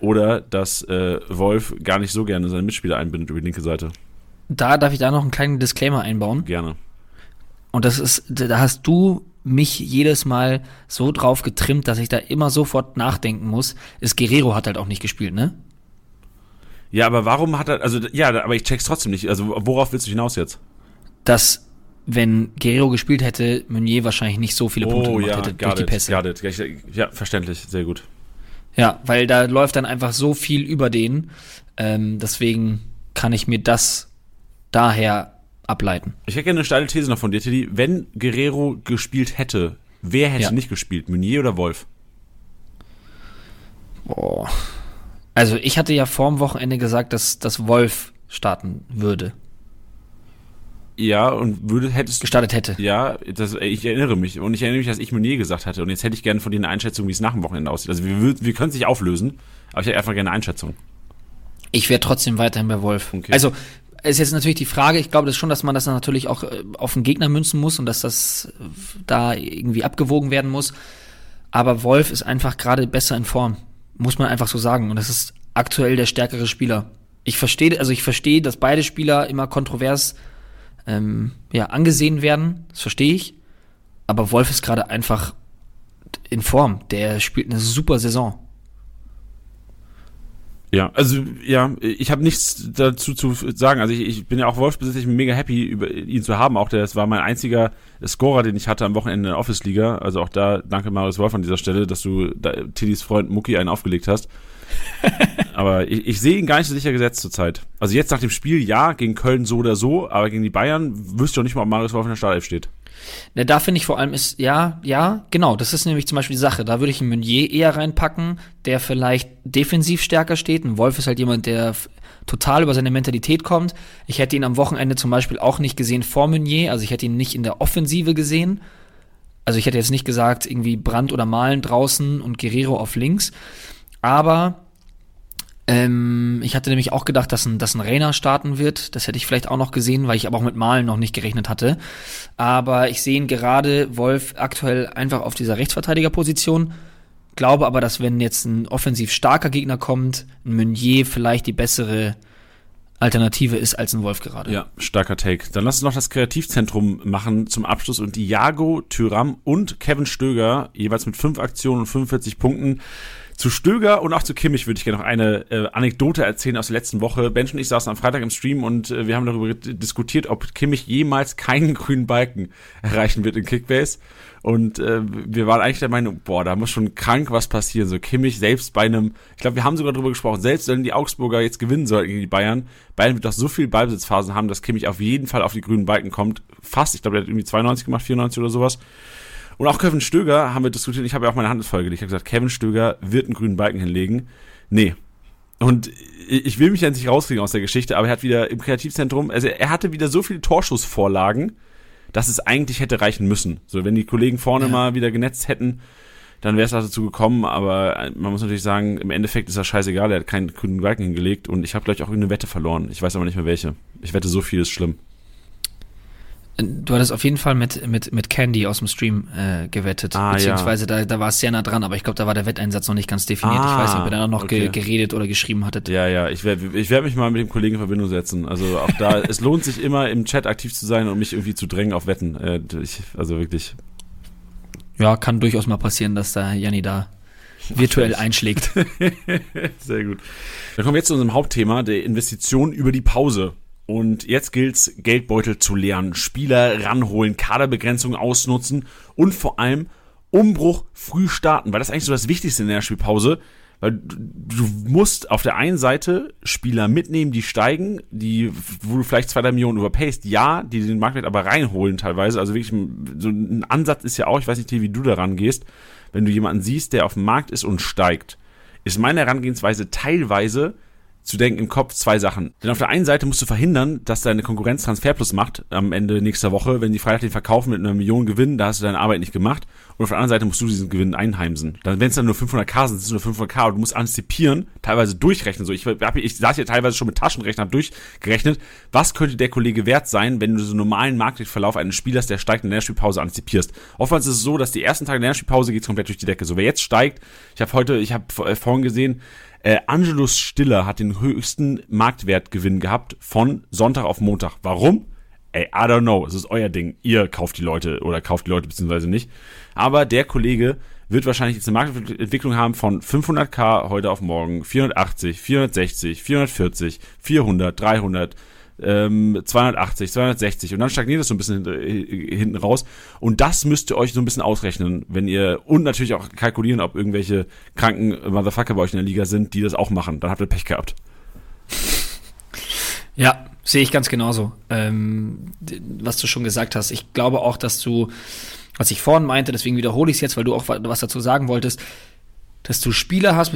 oder dass äh, Wolf gar nicht so gerne seine Mitspieler einbindet über die linke Seite. Da darf ich da noch einen kleinen Disclaimer einbauen. Gerne. Und das ist, da hast du mich jedes Mal so drauf getrimmt, dass ich da immer sofort nachdenken muss. Ist Guerrero hat halt auch nicht gespielt, ne? Ja, aber warum hat er, also ja, aber ich check's trotzdem nicht. Also worauf willst du hinaus jetzt? Dass wenn Guerrero gespielt hätte, Meunier wahrscheinlich nicht so viele Punkte oh, gemacht ja, hätte durch die Pässe. Got it. Ja, verständlich, sehr gut. Ja, weil da läuft dann einfach so viel über den. Ähm, deswegen kann ich mir das daher ableiten. Ich hätte gerne eine steile These noch von dir, Teddy. Wenn Guerrero gespielt hätte, wer hätte ja. nicht gespielt? Meunier oder Wolf? Boah. Also ich hatte ja vorm Wochenende gesagt, dass, dass Wolf starten würde. Ja, und würde, hättest gestartet hätte. Ja, das, ich erinnere mich. Und ich erinnere mich, dass ich Meunier gesagt hatte. Und jetzt hätte ich gerne von dir eine Einschätzung, wie es nach dem Wochenende aussieht. Also wir, wir können es nicht auflösen, aber ich hätte einfach gerne eine Einschätzung. Ich wäre trotzdem weiterhin bei Wolf. Okay. Also ist jetzt natürlich die Frage, ich glaube das schon, dass man das dann natürlich auch äh, auf den Gegner münzen muss und dass das äh, da irgendwie abgewogen werden muss. Aber Wolf ist einfach gerade besser in Form. Muss man einfach so sagen. Und das ist aktuell der stärkere Spieler. Ich verstehe, also ich verstehe, dass beide Spieler immer kontrovers ähm, ja, angesehen werden. Das verstehe ich. Aber Wolf ist gerade einfach in Form. Der spielt eine super Saison. Ja, also ja, ich habe nichts dazu zu sagen. Also ich, ich bin ja auch Wolfsbesitzer, ich bin mega happy, über ihn zu haben. Auch das war mein einziger Scorer, den ich hatte am Wochenende in der Office-Liga. Also auch da danke Marius Wolf an dieser Stelle, dass du da, Tillys Freund Mucki einen aufgelegt hast. aber ich, ich sehe ihn gar nicht so sicher gesetzt zurzeit. Also jetzt nach dem Spiel, ja, gegen Köln so oder so, aber gegen die Bayern wüsste ich auch nicht mal, ob Marius Wolf in der Startelf steht. Ne, da finde ich vor allem ist, ja, ja, genau, das ist nämlich zum Beispiel die Sache. Da würde ich einen Meunier eher reinpacken, der vielleicht defensiv stärker steht. Ein Wolf ist halt jemand, der total über seine Mentalität kommt. Ich hätte ihn am Wochenende zum Beispiel auch nicht gesehen vor Meunier, also ich hätte ihn nicht in der Offensive gesehen. Also ich hätte jetzt nicht gesagt, irgendwie Brand oder Malen draußen und Guerrero auf links. Aber ähm, ich hatte nämlich auch gedacht, dass ein, dass ein Rainer starten wird. Das hätte ich vielleicht auch noch gesehen, weil ich aber auch mit Malen noch nicht gerechnet hatte. Aber ich sehe ihn gerade Wolf aktuell einfach auf dieser Rechtsverteidigerposition. Glaube aber, dass wenn jetzt ein offensiv starker Gegner kommt, ein Meunier vielleicht die bessere Alternative ist als ein Wolf gerade. Ja, starker Take. Dann lass uns noch das Kreativzentrum machen zum Abschluss und Iago, Tyram und Kevin Stöger jeweils mit fünf Aktionen und 45 Punkten zu Stöger und auch zu Kimmich würde ich gerne noch eine äh, Anekdote erzählen aus der letzten Woche. Bench und ich saßen am Freitag im Stream und äh, wir haben darüber diskutiert, ob Kimmich jemals keinen grünen Balken erreichen wird in Kickbase. Und äh, wir waren eigentlich der Meinung, boah, da muss schon krank was passieren. So Kimmich selbst bei einem, ich glaube, wir haben sogar darüber gesprochen, selbst wenn die Augsburger jetzt gewinnen sollten gegen die Bayern, Bayern wird doch so viel Ballbesitzphasen haben, dass Kimmich auf jeden Fall auf die grünen Balken kommt. Fast, ich glaube, der hat irgendwie 92 gemacht, 94 oder sowas. Und auch Kevin Stöger haben wir diskutiert. Ich habe ja auch meine Hand ins Feuer gelegt. Ich habe gesagt, Kevin Stöger wird einen grünen Balken hinlegen. Nee. Und ich will mich ja nicht rauskriegen aus der Geschichte, aber er hat wieder im Kreativzentrum, also er hatte wieder so viele Torschussvorlagen, dass es eigentlich hätte reichen müssen. So, wenn die Kollegen vorne ja. mal wieder genetzt hätten. dann wäre es dazu gekommen, aber äh, man muss natürlich sagen, im Endeffekt ist das scheißegal, er hat keinen grünen Balken hingelegt und ich habe gleich auch irgendeine Wette verloren. Ich weiß aber nicht mehr welche. Ich wette, so viel ist schlimm. Du hattest auf jeden Fall mit, mit, mit Candy aus dem Stream äh, gewettet. Ah, beziehungsweise da, da war es sehr nah dran, aber ich glaube, da war der Wetteinsatz noch nicht ganz definiert. Ah, ich weiß nicht, ob ihr da noch okay. ge geredet oder geschrieben hattet. Ja, ja, ich werde ich werd mich mal mit dem Kollegen in Verbindung setzen. Also auch da, es lohnt sich immer im Chat aktiv zu sein und mich irgendwie zu drängen auf Wetten. Äh, ich, also wirklich. Ja, kann durchaus mal passieren, dass da Janni da virtuell einschlägt. Sehr gut. Dann kommen wir jetzt zu unserem Hauptthema, der Investition über die Pause. Und jetzt gilt's, Geldbeutel zu leeren, Spieler ranholen, Kaderbegrenzung ausnutzen und vor allem Umbruch früh starten, weil das ist eigentlich so das Wichtigste in der Spielpause. Weil du, musst auf der einen Seite Spieler mitnehmen, die steigen, die, wo du vielleicht zwei, drei Millionen überpayst, ja, die den Marktwert aber reinholen teilweise. Also wirklich, so ein Ansatz ist ja auch, ich weiß nicht, wie du daran gehst, wenn du jemanden siehst, der auf dem Markt ist und steigt, ist meine Herangehensweise teilweise zu denken im Kopf zwei Sachen. Denn auf der einen Seite musst du verhindern, dass deine Konkurrenz Transferplus macht am Ende nächster Woche, wenn die Freitag den verkaufen mit einer Million Gewinn, da hast du deine Arbeit nicht gemacht. Und auf der anderen Seite musst du diesen Gewinn einheimsen. Dann, wenn es dann nur 500k sind, sind es nur 500k und du musst antizipieren, teilweise durchrechnen. So, ich, hab, ich saß hier teilweise schon mit Taschenrechner hab durchgerechnet, was könnte der Kollege wert sein, wenn du so einen normalen Marktverlauf eines Spielers, der steigt in der Spielpause antizipierst. Oftmals ist es so, dass die ersten Tage der Spielpause geht's komplett durch die Decke. So, wer jetzt steigt, ich habe heute, ich habe vorhin gesehen, äh, Angelus Stiller hat den höchsten Marktwertgewinn gehabt von Sonntag auf Montag. Warum? Ey, I don't know. Es ist euer Ding. Ihr kauft die Leute oder kauft die Leute beziehungsweise nicht. Aber der Kollege wird wahrscheinlich jetzt eine Marktentwicklung haben von 500k heute auf morgen, 480, 460, 440, 400, 300, ähm, 280, 260 und dann stagniert es so ein bisschen äh, hinten raus und das müsst ihr euch so ein bisschen ausrechnen, wenn ihr und natürlich auch kalkulieren, ob irgendwelche kranken Motherfucker bei euch in der Liga sind, die das auch machen. Dann habt ihr Pech gehabt. Ja, sehe ich ganz genauso. Ähm, was du schon gesagt hast. Ich glaube auch, dass du, was ich vorhin meinte, deswegen wiederhole ich es jetzt, weil du auch was dazu sagen wolltest, dass du Spieler hast,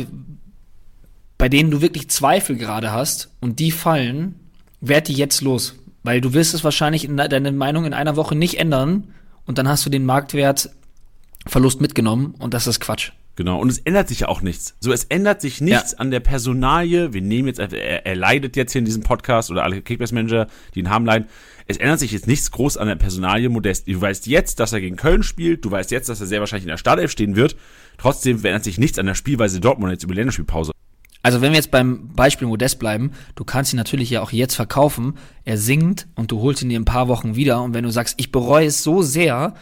bei denen du wirklich Zweifel gerade hast und die fallen, werd die jetzt los. Weil du wirst es wahrscheinlich in deine Meinung in einer Woche nicht ändern und dann hast du den Marktwertverlust mitgenommen und das ist Quatsch. Genau, und es ändert sich ja auch nichts. So, es ändert sich nichts Ja. an der Personalie. Wir nehmen jetzt, er, er leidet jetzt hier in diesem Podcast oder alle Kickbase-Manager, die ihn haben, leiden. Es ändert sich jetzt nichts groß an der Personalie Modest. Du weißt jetzt, dass er gegen Köln spielt. Du weißt jetzt, dass er sehr wahrscheinlich in der Startelf stehen wird. Trotzdem ändert sich nichts an der Spielweise Dortmund jetzt über die Länderspielpause. Also wenn wir jetzt beim Beispiel Modest bleiben, du kannst ihn natürlich ja auch jetzt verkaufen. Er singt und du holst ihn dir in ein paar Wochen wieder. Und wenn du sagst, ich bereue es so sehr,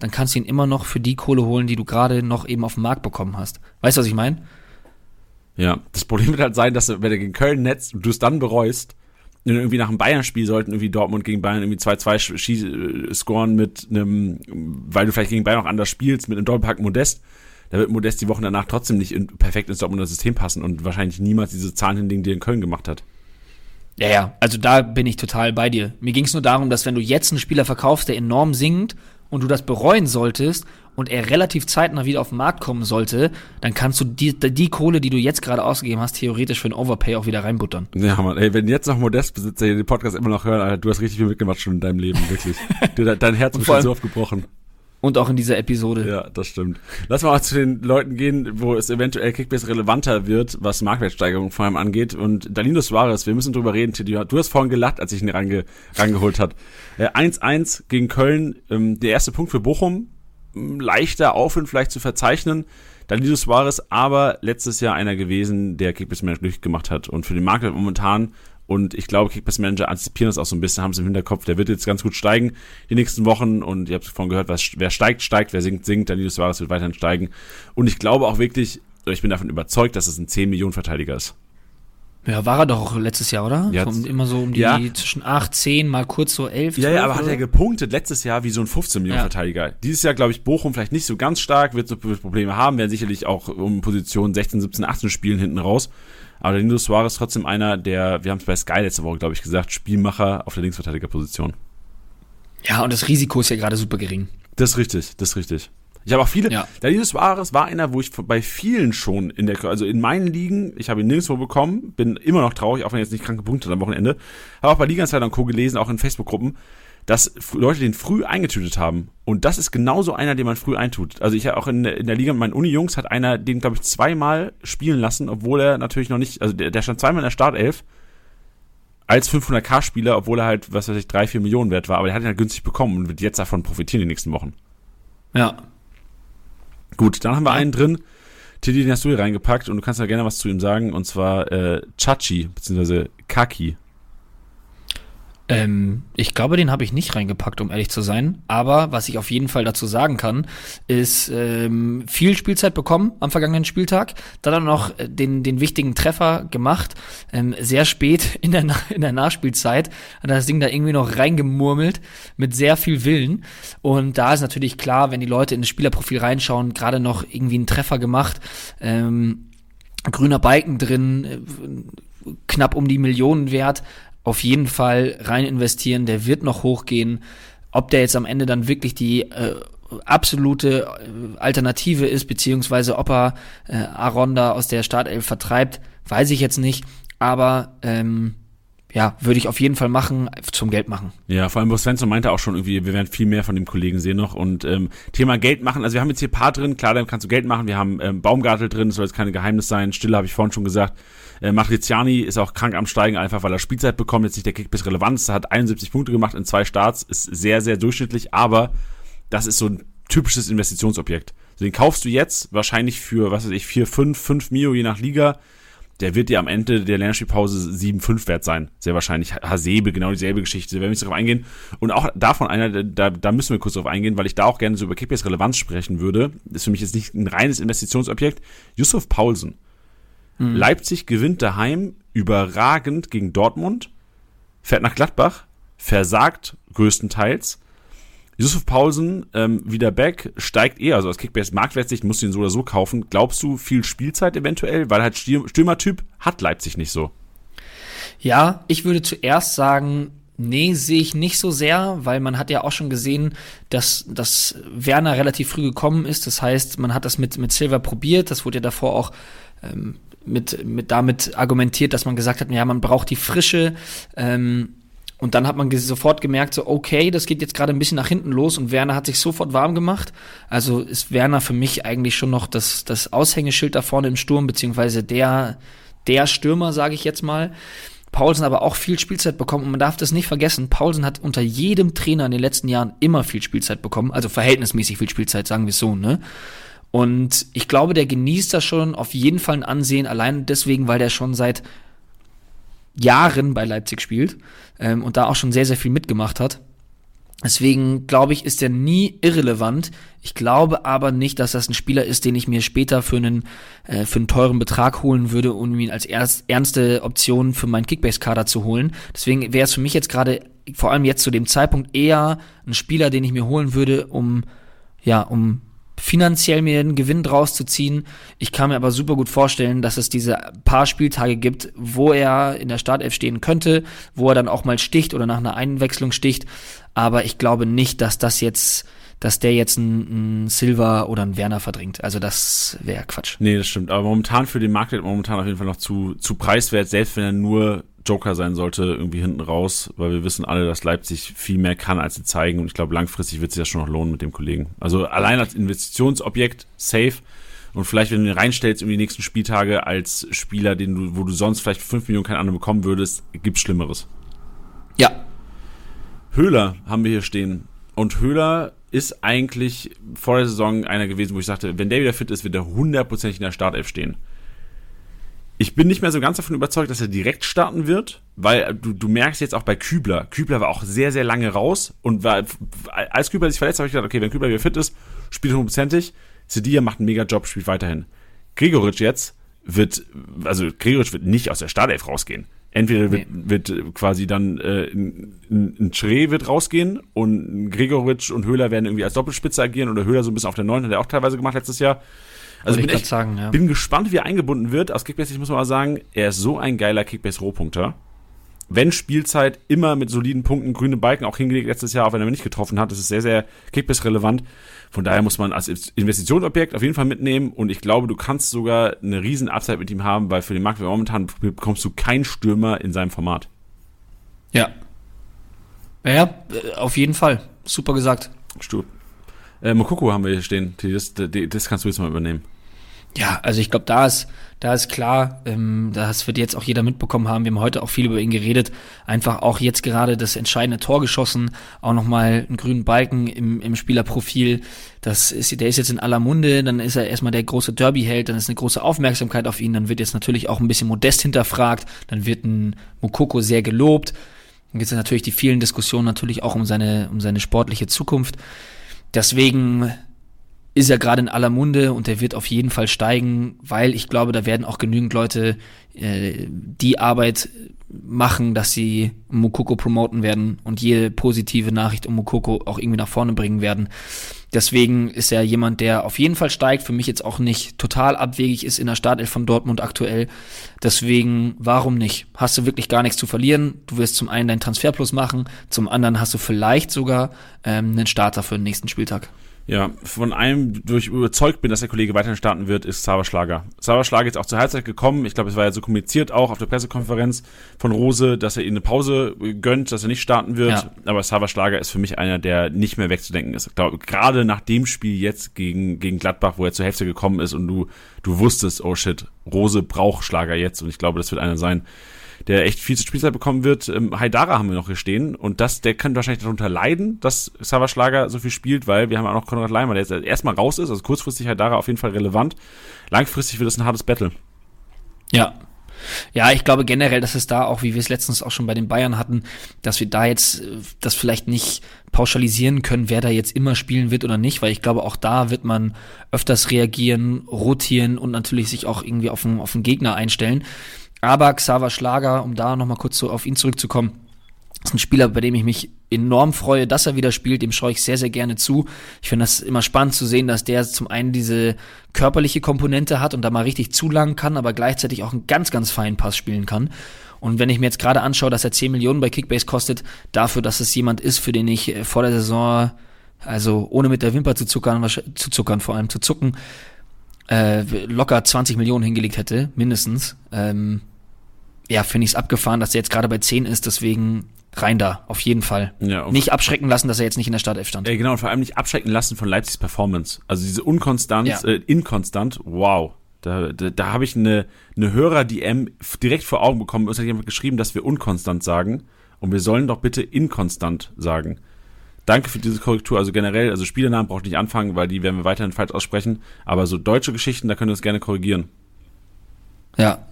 dann kannst du ihn immer noch für die Kohle holen, die du gerade noch eben auf dem Markt bekommen hast. Weißt du, was ich meine? Ja, das Problem wird halt sein, dass du, wenn er gegen Köln netzt und du es dann bereust, wenn du irgendwie nach einem Bayern-Spiel sollten irgendwie Dortmund gegen Bayern irgendwie 2-2 sch- schie- äh, scoren mit einem, weil du vielleicht gegen Bayern auch anders spielst, mit einem Doppelpack Modest, da wird Modest die Wochen danach trotzdem nicht in, perfekt ins Dortmunder System passen und wahrscheinlich niemals diese Zahlen hinlegen, die er in Köln gemacht hat. Ja, ja. Also da bin ich total bei dir. Mir ging es nur darum, dass wenn du jetzt einen Spieler verkaufst, der enorm singt und du das bereuen solltest und er relativ zeitnah wieder auf den Markt kommen sollte, dann kannst du die, die Kohle, die du jetzt gerade ausgegeben hast, theoretisch für einen Overpay auch wieder reinbuttern. Ja, Mann, ey, wenn jetzt noch Modest-Besitzer hier den Podcast immer noch hören, Alter, du hast richtig viel mitgemacht schon in deinem Leben, wirklich. Dein Herz vor schon so oft gebrochen. Und auch in dieser Episode. Ja, das stimmt. Lass mal zu den Leuten gehen, wo es eventuell Kickbase relevanter wird, was Marktwertsteigerung vor allem angeht. Und Danilo Suarez, wir müssen drüber reden. Du hast vorhin gelacht, als ich ihn range, rangeholt hat. Äh, 1-1 gegen Köln, ähm, der erste Punkt für Bochum. Ähm, Leichter Aufwind vielleicht zu verzeichnen. Danilo Suarez, aber letztes Jahr einer gewesen, der Kickbase Manager durchgemacht hat. Und für den Marktwert momentan und ich glaube, Kickbase Manager antizipieren das auch so ein bisschen, haben es im Hinterkopf. Der wird jetzt ganz gut steigen die nächsten Wochen. Und ihr habt vorhin gehört, was, wer steigt, steigt, wer sinkt, sinkt. Danilo Suarez wird weiterhin steigen. Und ich glaube auch wirklich, ich bin davon überzeugt, dass es ein 10 Millionen Verteidiger ist. Ja, war er doch auch letztes Jahr, oder? Ja, um, immer so um die ja. zwischen 8, 10, mal kurz so 11. Ja, 12 ja, aber hat oder er so? gepunktet letztes Jahr wie so ein 15 Millionen Ja. Verteidiger. Dieses Jahr, glaube ich, Bochum vielleicht nicht so ganz stark, wird so Probleme haben, werden sicherlich auch um Position 16, 17, 18 spielen hinten raus. Aber Danilo Suarez trotzdem einer, der, wir haben es bei Sky letzte Woche, glaube ich, gesagt, Spielmacher auf der Linksverteidigerposition. Ja, und das Risiko ist ja gerade super gering. Das ist richtig, das ist richtig. Ich habe auch viele. Ja. Danilo Suarez war einer, wo ich bei vielen schon in der, also in meinen Ligen, ich habe ihn nirgendwo bekommen, bin immer noch traurig, auch wenn er jetzt nicht kranke Punkte hat am Wochenende. Habe auch bei Ligansleiter und Co. gelesen, auch in Facebook-Gruppen, dass Leute den früh eingetütet haben. Und das ist genauso einer, den man früh eintut. Also ich habe auch in, in der Liga mit meinen Uni-Jungs hat einer den, glaube ich, zweimal spielen lassen, obwohl er natürlich noch nicht, also der, der stand zweimal in der Startelf als 500k-Spieler, obwohl er halt, was weiß ich, drei, vier Millionen wert war. Aber der hat ihn halt günstig bekommen und wird jetzt davon profitieren die nächsten Wochen. Ja. Gut, dann haben wir einen drin. Titi, den hast du hier reingepackt und du kannst ja gerne was zu ihm sagen. Und zwar äh, Chachi, beziehungsweise Kaki. Ähm, ich glaube, den habe ich nicht reingepackt, um ehrlich zu sein. Aber was ich auf jeden Fall dazu sagen kann, ist ähm, viel Spielzeit bekommen am vergangenen Spieltag. Dann auch noch äh, den, den wichtigen Treffer gemacht. Ähm, sehr spät in der, in der Nachspielzeit hat das Ding da irgendwie noch reingemurmelt mit sehr viel Willen. Und da ist natürlich klar, wenn die Leute in das Spielerprofil reinschauen, gerade noch irgendwie einen Treffer gemacht. Ähm, grüner Balken drin, äh, knapp um die Millionen wert auf jeden Fall rein investieren, der wird noch hochgehen. Ob der jetzt am Ende dann wirklich die äh, absolute äh, Alternative ist, beziehungsweise ob er äh, Aronda aus der Startelf vertreibt, weiß ich jetzt nicht. Aber ähm, ja, würde ich auf jeden Fall machen, zum Geld machen. Ja, vor allem, wo Svensson meinte auch schon irgendwie, wir werden viel mehr von dem Kollegen sehen noch. Und ähm, Thema Geld machen, also wir haben jetzt hier paar drin, klar, dann kannst du Geld machen. Wir haben ähm, Baumgartel drin, das soll jetzt kein Geheimnis sein. Stille habe ich vorhin schon gesagt. Äh, Matriziani ist auch krank am Steigen, einfach weil er Spielzeit bekommt, jetzt nicht der Kickbiss Relevanz, hat 71 Punkte gemacht in zwei Starts, ist sehr, sehr durchschnittlich, aber das ist so ein typisches Investitionsobjekt. Also den kaufst du jetzt wahrscheinlich für, was weiß ich, 4, 5, 5 Mio je nach Liga. Der wird dir am Ende der Lernspielpause 7,5 wert sein. Sehr wahrscheinlich. Hasebe, genau dieselbe Geschichte. Da werden wir nicht darauf eingehen. Und auch davon einer, da, da müssen wir kurz drauf eingehen, weil ich da auch gerne so über Kickbase Relevanz sprechen würde. ist für mich jetzt nicht ein reines Investitionsobjekt. Yusuf Paulsen Mhm. Leipzig gewinnt daheim überragend gegen Dortmund, fährt nach Gladbach, versagt größtenteils. Yusuf Paulsen ähm, wieder back, steigt eher, also als Kickbase Marktwertsicht musst du ihn so oder so kaufen. Glaubst du viel Spielzeit eventuell? Weil halt Stürmertyp hat Leipzig nicht so. Ja, ich würde zuerst sagen, Nee, sehe ich nicht so sehr, weil man hat ja auch schon gesehen, dass, dass Werner relativ früh gekommen ist. Das heißt, man hat das mit, mit Silver probiert. Das wurde ja davor auch ähm, mit, mit damit argumentiert, dass man gesagt hat, ja, man braucht die Frische. Ähm, und dann hat man sofort gemerkt, so, okay, das geht jetzt gerade ein bisschen nach hinten los und Werner hat sich sofort warm gemacht. Also ist Werner für mich eigentlich schon noch das, das Aushängeschild da vorne im Sturm, beziehungsweise der, der Stürmer, sage ich jetzt mal. Paulsen aber auch viel Spielzeit bekommen und man darf das nicht vergessen. Paulsen hat unter jedem Trainer in den letzten Jahren immer viel Spielzeit bekommen, also verhältnismäßig viel Spielzeit, sagen wir es so, ne? Und ich glaube, der genießt das schon auf jeden Fall ein Ansehen, allein deswegen, weil der schon seit Jahren bei Leipzig spielt ähm, und da auch schon sehr, sehr viel mitgemacht hat. Deswegen glaube ich, ist er nie irrelevant. Ich glaube aber nicht, dass das ein Spieler ist, den ich mir später für einen, äh, für einen teuren Betrag holen würde, um ihn als erst, ernste Option für meinen Kickbase-Kader zu holen. Deswegen wäre es für mich jetzt gerade, vor allem jetzt zu dem Zeitpunkt, eher ein Spieler, den ich mir holen würde, um, ja, um finanziell mir einen Gewinn draus zu ziehen. Ich kann mir aber super gut vorstellen, dass es diese paar Spieltage gibt, wo er in der Startelf stehen könnte, wo er dann auch mal sticht oder nach einer Einwechslung sticht. Aber ich glaube nicht, dass das jetzt dass der jetzt ein, ein Silva oder ein Werner verdrängt. Also das wäre Quatsch. Nee, das stimmt. Aber momentan für den Markt momentan auf jeden Fall noch zu, zu preiswert, selbst wenn er nur Joker sein sollte, irgendwie hinten raus, weil wir wissen alle, dass Leipzig viel mehr kann, als sie zeigen. Und ich glaube, langfristig wird sich das schon noch lohnen mit dem Kollegen. Also allein als Investitionsobjekt safe. Und vielleicht, wenn du ihn reinstellst in die nächsten Spieltage als Spieler, den du, wo du sonst vielleicht 5 Millionen keinen anderen bekommen würdest, gibt's Schlimmeres. Ja. Höhler haben wir hier stehen. Und Höhler ist eigentlich vor der Saison einer gewesen, wo ich sagte, wenn der wieder fit ist, wird er hundertprozentig in der Startelf stehen. Ich bin nicht mehr so ganz davon überzeugt, dass er direkt starten wird, weil du, du merkst jetzt auch bei Kübler. Kübler war auch sehr, sehr lange raus und war, als Kübler sich verletzt, habe ich gedacht, okay, wenn Kübler wieder fit ist, spielt hundertprozentig. Sedia macht einen mega Job, spielt weiterhin. Gregoritsch jetzt wird, also Gregoritsch wird nicht aus der Startelf rausgehen. Entweder wird, nee. wird quasi dann äh, ein, ein Schree wird rausgehen und Gregoritsch und Höhler werden irgendwie als Doppelspitze agieren oder Höhler so ein bisschen auf der 9, hat er auch teilweise gemacht letztes Jahr. Also bin, echt, sagen, ja. bin gespannt, wie er eingebunden wird. Aus Kickbase, ich muss mal sagen, er ist so ein geiler Kickbase-Rohpunkter. Wenn Spielzeit immer mit soliden Punkten, grüne Balken auch hingelegt letztes Jahr, auch wenn er nicht getroffen hat. Das ist sehr, sehr Kickbase-relevant. Von daher muss man als Investitionsobjekt auf jeden Fall mitnehmen und ich glaube, du kannst sogar eine riesen Upside mit ihm haben, weil für den Markt momentan bekommst du keinen Stürmer in seinem Format. Ja. Ja, äh, auf jeden Fall. Super gesagt. Stur. Äh, Mokoko haben wir hier stehen. Das, das kannst du jetzt mal übernehmen. Ja, also ich glaube, da ist, da ist klar, ähm, das wird jetzt auch jeder mitbekommen haben. Wir haben heute auch viel über ihn geredet. Einfach auch jetzt gerade das entscheidende Tor geschossen, auch nochmal einen grünen Balken im, im Spielerprofil. Das ist, der ist jetzt in aller Munde, dann ist er erstmal der große Derby-Held, dann ist eine große Aufmerksamkeit auf ihn, dann wird jetzt natürlich auch ein bisschen Modest hinterfragt, dann wird ein Mokoko sehr gelobt. Dann gibt es natürlich die vielen Diskussionen natürlich auch um seine, um seine sportliche Zukunft. Deswegen ist er gerade in aller Munde und der wird auf jeden Fall steigen, weil ich glaube, da werden auch genügend Leute äh, die Arbeit machen, dass sie Mukoko promoten werden und jede positive Nachricht um Mukoko auch irgendwie nach vorne bringen werden. Deswegen ist er jemand, der auf jeden Fall steigt, für mich jetzt auch nicht total abwegig ist in der Startelf von Dortmund aktuell. Deswegen, warum nicht? Hast du wirklich gar nichts zu verlieren. Du wirst zum einen deinen Transferplus machen, zum anderen hast du vielleicht sogar ähm, einen Starter für den nächsten Spieltag. Ja, von einem, wo ich überzeugt bin, dass der Kollege weiterhin starten wird, ist Xaver Schlager. Xaver Schlager ist auch zur Halbzeit gekommen. Ich glaube, es war ja so kommuniziert auch auf der Pressekonferenz von Rose, dass er ihnen eine Pause gönnt, dass er nicht starten wird. Ja. Aber Xaver Schlager ist für mich einer, der nicht mehr wegzudenken ist. Ich glaube, gerade nach dem Spiel jetzt gegen, gegen Gladbach, wo er zur Hälfte gekommen ist und du, du wusstest, oh shit, Rose braucht Schlager jetzt. Und ich glaube, das wird einer sein, der echt viel zu Spielzeit bekommen wird. Ähm, Haidara haben wir noch hier stehen und das, der kann wahrscheinlich darunter leiden, dass Schlager so viel spielt, weil wir haben auch noch Konrad Leimer, der jetzt erstmal raus ist, also kurzfristig Haidara auf jeden Fall relevant. Langfristig wird es ein hartes Battle. Ja, ja, ich glaube generell, dass es da auch, wie wir es letztens auch schon bei den Bayern hatten, dass wir da jetzt äh, das vielleicht nicht pauschalisieren können, wer da jetzt immer spielen wird oder nicht, weil ich glaube, auch da wird man öfters reagieren, rotieren und natürlich sich auch irgendwie auf den, auf den Gegner einstellen. Aber Xaver Schlager, um da nochmal kurz so auf ihn zurückzukommen, ist ein Spieler, bei dem ich mich enorm freue, dass er wieder spielt. Dem schaue ich sehr, sehr gerne zu. Ich finde das immer spannend zu sehen, dass der zum einen diese körperliche Komponente hat und da mal richtig zulangen kann, aber gleichzeitig auch einen ganz, ganz feinen Pass spielen kann. Und wenn ich mir jetzt gerade anschaue, dass er 10 Millionen bei Kickbase kostet, dafür, dass es jemand ist, für den ich äh, vor der Saison, also ohne mit der Wimper zu zuckern, zu zuckern, vor allem zu zucken, äh, locker 20 Millionen hingelegt hätte, mindestens. Ähm, ja, finde ich es abgefahren, dass er jetzt gerade bei 10 ist, deswegen rein da, auf jeden Fall. Ja, nicht abschrecken lassen, dass er jetzt nicht in der Startelf stand. Ja, genau, und vor allem nicht abschrecken lassen von Leipzigs Performance. Also diese Unkonstanz, ja. äh, inkonstant, wow. Da, da, da habe ich eine, eine Hörer-DM direkt vor Augen bekommen. Uns hat jemand geschrieben, dass wir unkonstant sagen. Und wir sollen doch bitte inkonstant sagen. Danke für diese Korrektur. Also generell, also Spielernamen braucht nicht anfangen, weil die werden wir weiterhin falsch aussprechen. Aber so deutsche Geschichten, da können wir uns gerne korrigieren. Ja,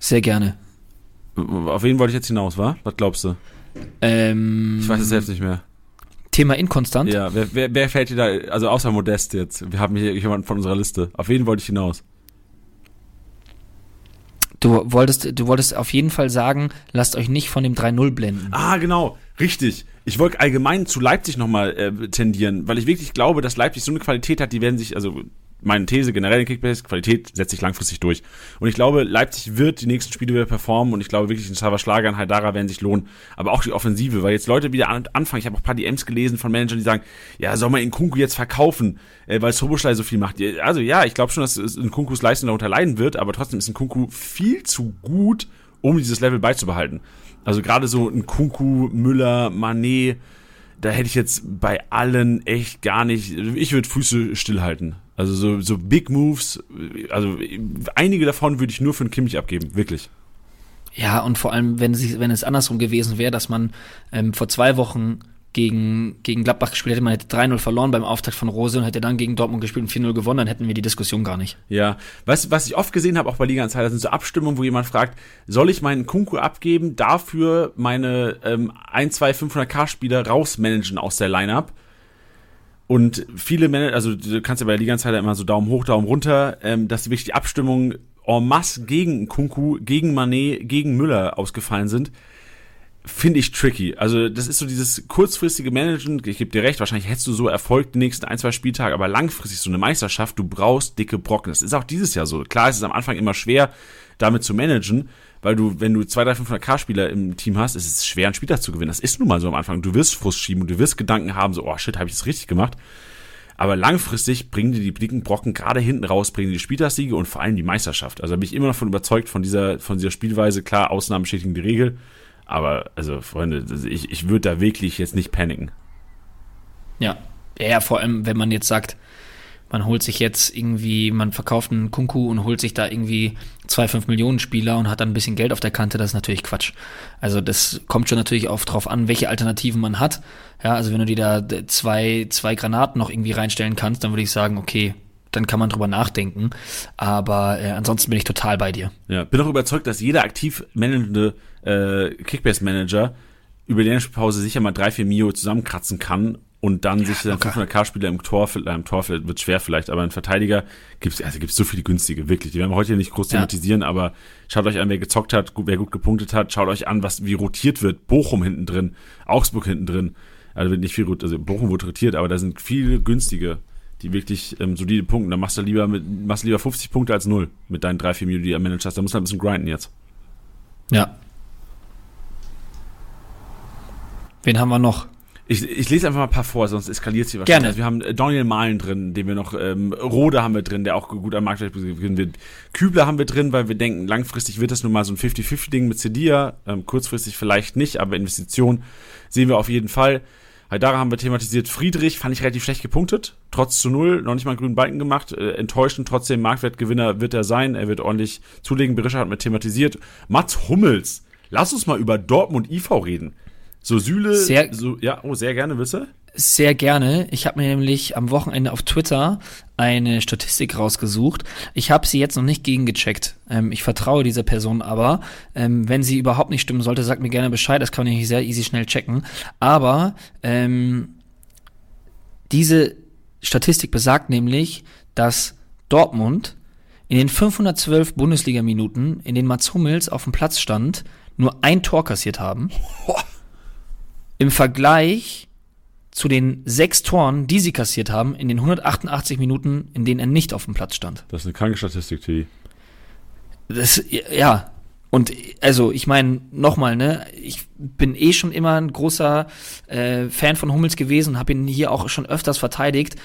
sehr gerne. Auf wen wollte ich jetzt hinaus, wa? Was glaubst du? Ähm, ich weiß es selbst nicht mehr. Thema inkonstant? Ja, wer, wer, wer fällt dir da, also außer Modest jetzt, wir haben hier jemanden von unserer Liste. Auf wen wollte ich hinaus? Du wolltest, du wolltest auf jeden Fall sagen, lasst euch nicht von dem 3-0 blenden. Ah, genau, richtig. Ich wollte allgemein zu Leipzig nochmal äh, tendieren, weil ich wirklich glaube, dass Leipzig so eine Qualität hat, die werden sich, also meine These generell in Kickbase, Qualität setzt sich langfristig durch. Und ich glaube, Leipzig wird die nächsten Spiele wieder performen und ich glaube wirklich, ein Xaver Schlager und Haidara werden sich lohnen. Aber auch die Offensive, weil jetzt Leute wieder anfangen, ich habe auch ein paar DMs gelesen von Managern, die sagen, ja, soll man in Kunku jetzt verkaufen, äh, weil Soboschlei so viel macht. Also ja, ich glaube schon, dass in Kunkus Leistung darunter leiden wird, aber trotzdem ist ein Kunku viel zu gut, um dieses Level beizubehalten. Also gerade so ein Kunku, Müller, Manet, da hätte ich jetzt bei allen echt gar nicht, ich würde Füße stillhalten. Also so, so Big Moves, also einige davon würde ich nur für einen Kimmich abgeben, wirklich. Ja, und vor allem, wenn, sie, wenn es andersrum gewesen wäre, dass man ähm, vor zwei Wochen gegen, gegen Gladbach gespielt hätte, man hätte 3-0 verloren beim Auftakt von Rose und hätte dann gegen Dortmund gespielt und 4-0 gewonnen, dann hätten wir die Diskussion gar nicht. Ja, was, was ich oft gesehen habe, auch bei Liga Insider, sind so Abstimmungen, wo jemand fragt, soll ich meinen Kunku abgeben, dafür meine ähm, 1, 2, 500k-Spieler rausmanagen aus der Lineup? Und viele Manager, also du kannst ja bei der Liga-Insider immer so Daumen hoch, Daumen runter, ähm, dass wirklich die Abstimmungen en masse gegen Kunku, gegen Manet, gegen Müller ausgefallen sind, finde ich tricky. Also das ist so dieses kurzfristige Managen, ich gebe dir recht, wahrscheinlich hättest du so Erfolg die nächsten ein, zwei Spieltage, aber langfristig so eine Meisterschaft, du brauchst dicke Brocken. Das ist auch dieses Jahr so. Klar ist es am Anfang immer schwer, damit zu managen, weil du, wenn du zwei, drei, 500k-Spieler im Team hast, ist es schwer, einen Spieltag zu gewinnen. Das ist nun mal so am Anfang. Du wirst Frust schieben und du wirst Gedanken haben, so, oh shit, habe ich das richtig gemacht. Aber langfristig bringen dir die dicken Brocken gerade hinten raus, bringen die Spieltagssiege und vor allem die Meisterschaft. Also da bin ich immer noch von überzeugt von dieser, von dieser Spielweise. Klar, Ausnahmen bestätigen die Regel. Aber, also, Freunde, ich, ich würde da wirklich jetzt nicht paniken. Ja. Ja, vor allem, wenn man jetzt sagt, man holt sich jetzt irgendwie, man verkauft einen Kunku und holt sich da irgendwie zwei, fünf Millionen Spieler und hat dann ein bisschen Geld auf der Kante, das ist natürlich Quatsch. Also das kommt schon natürlich auch drauf an, welche Alternativen man hat. Ja, also wenn du dir da zwei, zwei Granaten noch irgendwie reinstellen kannst, dann würde ich sagen, okay, dann kann man drüber nachdenken. Aber äh, ansonsten bin ich total bei dir. Ja, bin auch überzeugt, dass jeder aktiv managende äh, Kickbase-Manager über die Pause sicher mal drei, vier Mio zusammenkratzen kann und dann ja, sich dann 500k-Spieler im Tor, äh, im Tor wird schwer vielleicht, aber ein Verteidiger gibt's also gibt's so viele günstige, wirklich. Die werden wir heute nicht groß thematisieren, ja. aber schaut euch an, wer gezockt hat, wer gut gepunktet hat, schaut euch an, was wie rotiert wird. Bochum hinten drin, Augsburg hinten drin. Also wird nicht viel, also Bochum wird rotiert, aber da sind viele günstige, die wirklich ähm, solide Punkte. Da machst du lieber mit, machst du lieber 50 Punkte als null mit deinen drei, vier Minuten, die du managst hast. Da musst du halt ein bisschen grinden jetzt. Ja. Wen haben wir noch? Ich, ich lese einfach mal ein paar vor, sonst eskaliert sie wahrscheinlich. Gerne. Also wir haben äh, Daniel Mahlen drin, den wir noch, ähm, Rode haben wir drin, der auch gut am Markt gewinnen wird. Kübler haben wir drin, weil wir denken, langfristig wird das nun mal so ein 50-50-Ding mit Cedia, ähm, kurzfristig vielleicht nicht, aber Investition sehen wir auf jeden Fall. Haidara haben wir thematisiert. Friedrich fand ich relativ schlecht gepunktet. Trotz zu null, noch nicht mal einen grünen Balken gemacht. Äh, enttäuschend, trotzdem Marktwertgewinner wird er sein. Er wird ordentlich zulegen. Berischer hat mir thematisiert. Mats Hummels. Lass uns mal über Dortmund IV reden. So Süle, sehr, so, ja, oh, sehr gerne, wisse? Sehr gerne. Ich habe mir nämlich am Wochenende auf Twitter eine Statistik rausgesucht. Ich habe sie jetzt noch nicht gegengecheckt. Ähm, ich vertraue dieser Person aber. Ähm, wenn sie überhaupt nicht stimmen sollte, sagt mir gerne Bescheid. Das kann ich sehr easy schnell checken. Aber ähm, diese Statistik besagt nämlich, dass Dortmund in den 512 Bundesliga-Minuten, in denen Mats Hummels auf dem Platz stand, nur ein Tor kassiert haben. Im Vergleich zu den sechs Toren, die sie kassiert haben, in den 188 Minuten, in denen er nicht auf dem Platz stand. Das ist eine kranke Statistik, Tilly. Das, ja. Und also, ich meine, nochmal, ne, ich bin eh schon immer ein großer äh, Fan von Hummels gewesen, habe ihn hier auch schon öfters verteidigt.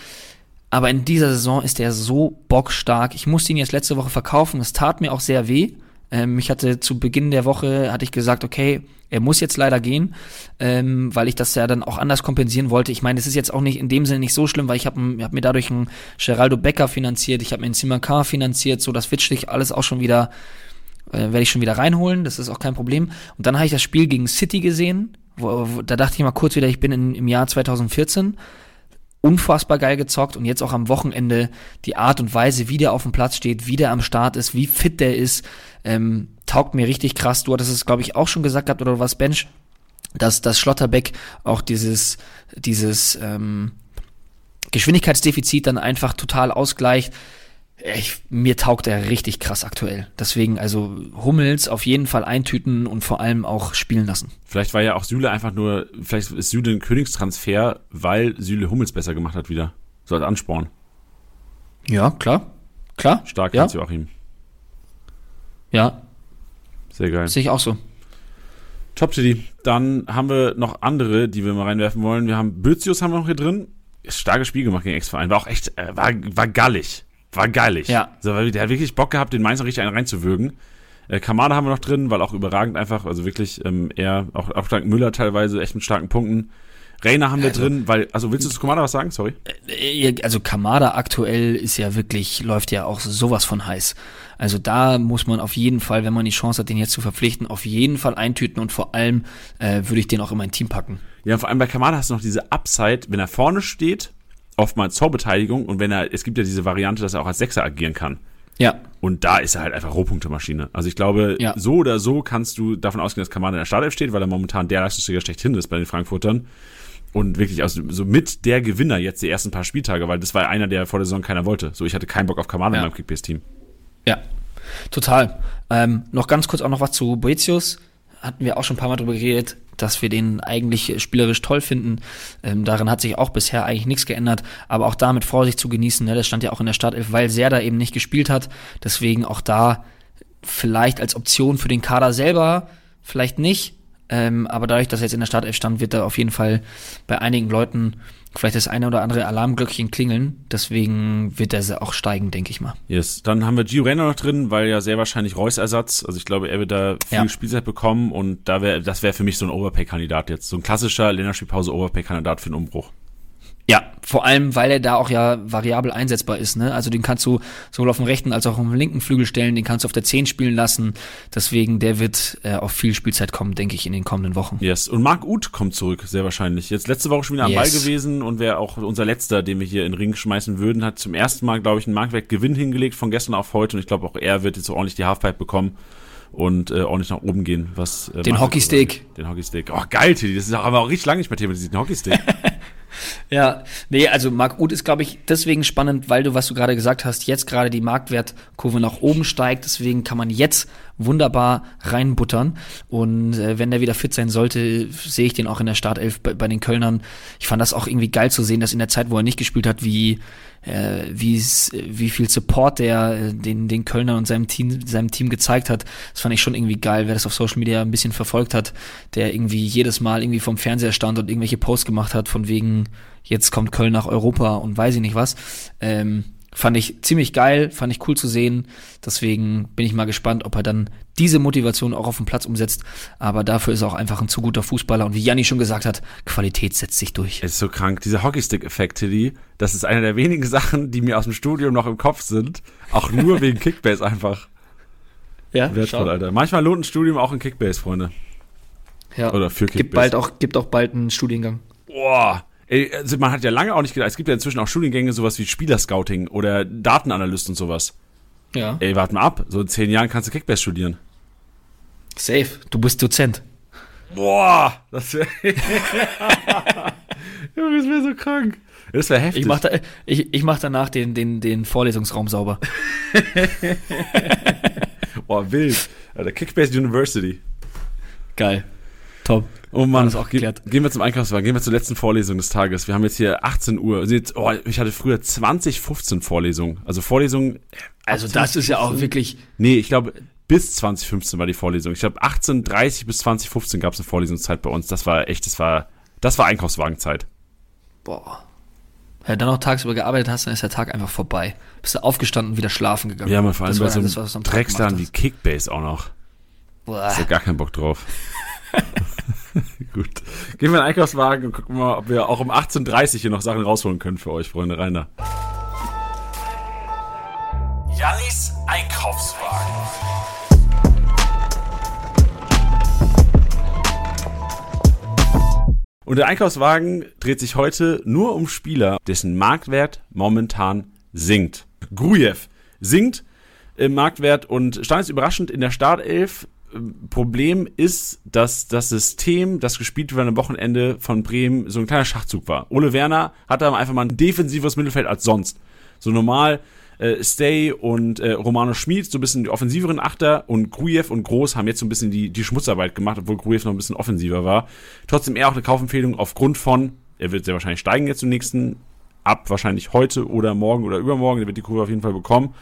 Aber in dieser Saison ist er so bockstark. Ich musste ihn jetzt letzte Woche verkaufen. Es tat mir auch sehr weh. Ähm, ich hatte zu Beginn der Woche, hatte ich gesagt, okay, er muss jetzt leider gehen, ähm, weil ich das ja dann auch anders kompensieren wollte. Ich meine, es ist jetzt auch nicht in dem Sinne nicht so schlimm, weil ich habe hab mir dadurch einen Geraldo Becker finanziert, ich habe mir einen Simakar finanziert, so das wird alles auch schon wieder, äh, werde ich schon wieder reinholen, das ist auch kein Problem. Und dann habe ich das Spiel gegen City gesehen, wo, wo, da dachte ich mal kurz wieder, ich bin in, im Jahr 2014 unfassbar geil gezockt und jetzt auch am Wochenende die Art und Weise, wie der auf dem Platz steht, wie der am Start ist, wie fit der ist, ähm, taugt mir richtig krass. Du hattest es, glaube ich, auch schon gesagt gehabt oder was, Bench, dass, dass Schlotterbeck auch dieses, dieses ähm, Geschwindigkeitsdefizit dann einfach total ausgleicht. Ich, mir taugt er richtig krass aktuell. Deswegen, also Hummels auf jeden Fall eintüten und vor allem auch spielen lassen. Vielleicht war ja auch Süle einfach nur, vielleicht ist Süle ein Königstransfer, weil Süle Hummels besser gemacht hat wieder. So als Ansporn. Ja, klar. Klar. Stark, ja. Joachim. Ja. Sehr geil. Sehe ich auch so. Top City. Dann haben wir noch andere, die wir mal reinwerfen wollen. Wir haben Bözius haben wir noch hier drin. Starkes Spiel gemacht gegen Ex-Verein. War auch echt, äh, war, war gallig. War geilig. Ja. Also, der hat wirklich Bock gehabt, den Mainzer richtig einen reinzuwürgen. Äh, Kamada haben wir noch drin, weil auch überragend einfach, also wirklich ähm, er, auch, auch dank Müller teilweise, echt mit starken Punkten. Rainer haben wir also, drin, weil, also willst du zu Kamada was sagen? Sorry. Äh, also Kamada aktuell ist ja wirklich, läuft ja auch sowas von heiß. Also da muss man auf jeden Fall, wenn man die Chance hat, den jetzt zu verpflichten, auf jeden Fall eintüten und vor allem äh, würde ich den auch in mein Team packen. Ja, vor allem bei Kamada hast du noch diese Upside, wenn er vorne steht, oftmals Torbeteiligung und wenn er, es gibt ja diese Variante, dass er auch als Sechser agieren kann. Ja. Und da ist er halt einfach Rohpunktemaschine. Also ich glaube, ja. so oder so kannst du davon ausgehen, dass Kamada in der Startelf steht, weil er momentan der Leistungsträger schlechthin ist bei den Frankfurtern. Und wirklich also so mit der Gewinner jetzt die ersten paar Spieltage, weil das war einer, der vor der Saison keiner wollte. So, ich hatte keinen Bock auf Kamada ja. in meinem Kickbase-Team. Ja, total. Ähm, noch ganz kurz auch noch was zu Boetius. Hatten wir auch schon ein paar Mal drüber geredet dass wir den eigentlich spielerisch toll finden. Ähm, darin hat sich auch bisher eigentlich nichts geändert, aber auch da mit Vorsicht zu genießen. Ne? Das stand ja auch in der Startelf, weil Serda eben nicht gespielt hat. Deswegen auch da vielleicht als Option für den Kader selber vielleicht nicht, Ähm, aber dadurch, dass er jetzt in der Startelf stand, wird er auf jeden Fall bei einigen Leuten vielleicht das eine oder andere Alarmglöckchen klingeln. Deswegen wird er auch steigen, denke ich mal. Yes. Dann haben wir Gio Renner noch drin, weil ja sehr wahrscheinlich Reus Ersatz. Also ich glaube, er wird da viel ja. Spielzeit bekommen und da wäre, das wäre für mich so ein Overpay-Kandidat jetzt. So ein klassischer Länderspielpause Overpay-Kandidat für den Umbruch. Ja, vor allem, weil er da auch ja variabel einsetzbar ist. Ne? Also den kannst du sowohl auf dem rechten als auch auf dem linken Flügel stellen, den kannst du auf der 10 spielen lassen. Deswegen, der wird äh, auf viel Spielzeit kommen, denke ich, in den kommenden Wochen. Yes, und Marc Uth kommt zurück, sehr wahrscheinlich. Jetzt letzte Woche schon wieder am yes. Ball gewesen und wäre auch unser Letzter, den wir hier in den Ring schmeißen würden, hat zum ersten Mal, glaube ich, einen Marktwertgewinn hingelegt von gestern auf heute und ich glaube auch er wird jetzt so ordentlich die Halfpipe bekommen und äh, ordentlich nach oben gehen. Was, äh, den Hockeystick. Den Hockeystick. Oh, geil, Tilly. Das ist aber auch richtig lange nicht mehr Thema, diesen Hockeystick. Ja, nee, also Marc Uth ist, glaube ich, deswegen spannend, weil du, was du gerade gesagt hast, jetzt gerade die Marktwertkurve nach oben steigt. Deswegen kann man jetzt wunderbar reinbuttern. Und äh, wenn der wieder fit sein sollte, sehe ich den auch in der Startelf bei, bei den Kölnern. Ich fand das auch irgendwie geil zu sehen, dass in der Zeit, wo er nicht gespielt hat, wie äh, wie viel Support der äh, den den Kölner und seinem Team seinem Team gezeigt hat. Das fand ich schon irgendwie geil, wer das auf Social Media ein bisschen verfolgt hat, der irgendwie jedes Mal irgendwie vom Fernseher stand und irgendwelche Posts gemacht hat von wegen jetzt kommt Köln nach Europa und weiß ich nicht was. Ähm, Fand ich ziemlich geil, fand ich cool zu sehen. Deswegen bin ich mal gespannt, ob er dann diese Motivation auch auf dem Platz umsetzt. Aber dafür ist er auch einfach ein zu guter Fußballer. Und wie Janni schon gesagt hat, Qualität setzt sich durch. Es ist so krank. Dieser Hockeystick-Effekt, Tilly, das ist eine der wenigen Sachen, die mir aus dem Studium noch im Kopf sind. Auch nur wegen Kickbase einfach. Ja, wertvoll. Alter. Manchmal lohnt ein Studium auch in Kickbase, Freunde. Ja. Oder für Kickbase. Gibt bald auch, gibt auch bald einen Studiengang. Boah. Ey, also man hat ja lange auch nicht gedacht, es gibt ja inzwischen auch Studiengänge, sowas wie Spielerscouting oder Datenanalyst und sowas. Ja. Ey, warte mal ab, so in zehn Jahren kannst du Kickbass studieren. Safe, du bist Dozent. Boah, das wäre. Junge, das wäre so krank. Das wäre heftig. Ich mach, da, ich, ich mach danach den, den, den Vorlesungsraum sauber. Boah, wild. Alter, Kickbase University. Geil. Top. Oh Mann, ist auch geklärt. Gehen wir zum Einkaufswagen, gehen wir zur letzten Vorlesung des Tages. Wir haben jetzt hier 18 Uhr. Also jetzt, oh, ich hatte früher 20, 15 Vorlesungen. Also Vorlesungen. Also das ist ja auch wirklich. Nee, ich glaube, bis 2015 war die Vorlesung. Ich glaube, 18.30 bis 2015 gab es eine Vorlesungszeit bei uns. Das war echt, das war, das war Einkaufswagenzeit. Boah. Ja, dann noch tagsüber gearbeitet hast, dann ist der Tag einfach vorbei. Bist du aufgestanden und wieder schlafen gegangen. Ja, man vor allem bei so einem Drecksladen wie Kickbase auch noch. Boah. Ist ja gar keinen Bock drauf. Gut. Gehen wir in den Einkaufswagen und gucken mal, ob wir auch um 18.30 Uhr hier noch Sachen rausholen können für euch, Freunde. Reiner. Jannis Einkaufswagen. Und der Einkaufswagen dreht sich heute nur um Spieler, dessen Marktwert momentan sinkt. Grujew sinkt im Marktwert und stand jetzt überraschend in der Startelf Problem ist, dass das System, das gespielt wurde am Wochenende von Bremen, so ein kleiner Schachzug war. Ole Werner hatte einfach mal ein defensives Mittelfeld als sonst. So normal äh, Stay und äh, Romano Schmid so ein bisschen die offensiveren Achter und Grujew und Groß haben jetzt so ein bisschen die, die Schmutzarbeit gemacht, obwohl Grujew noch ein bisschen offensiver war. Trotzdem eher auch eine Kaufempfehlung aufgrund von, er wird sehr wahrscheinlich steigen jetzt zum nächsten, ab wahrscheinlich heute oder morgen oder übermorgen, der wird die Kurve auf jeden Fall bekommen.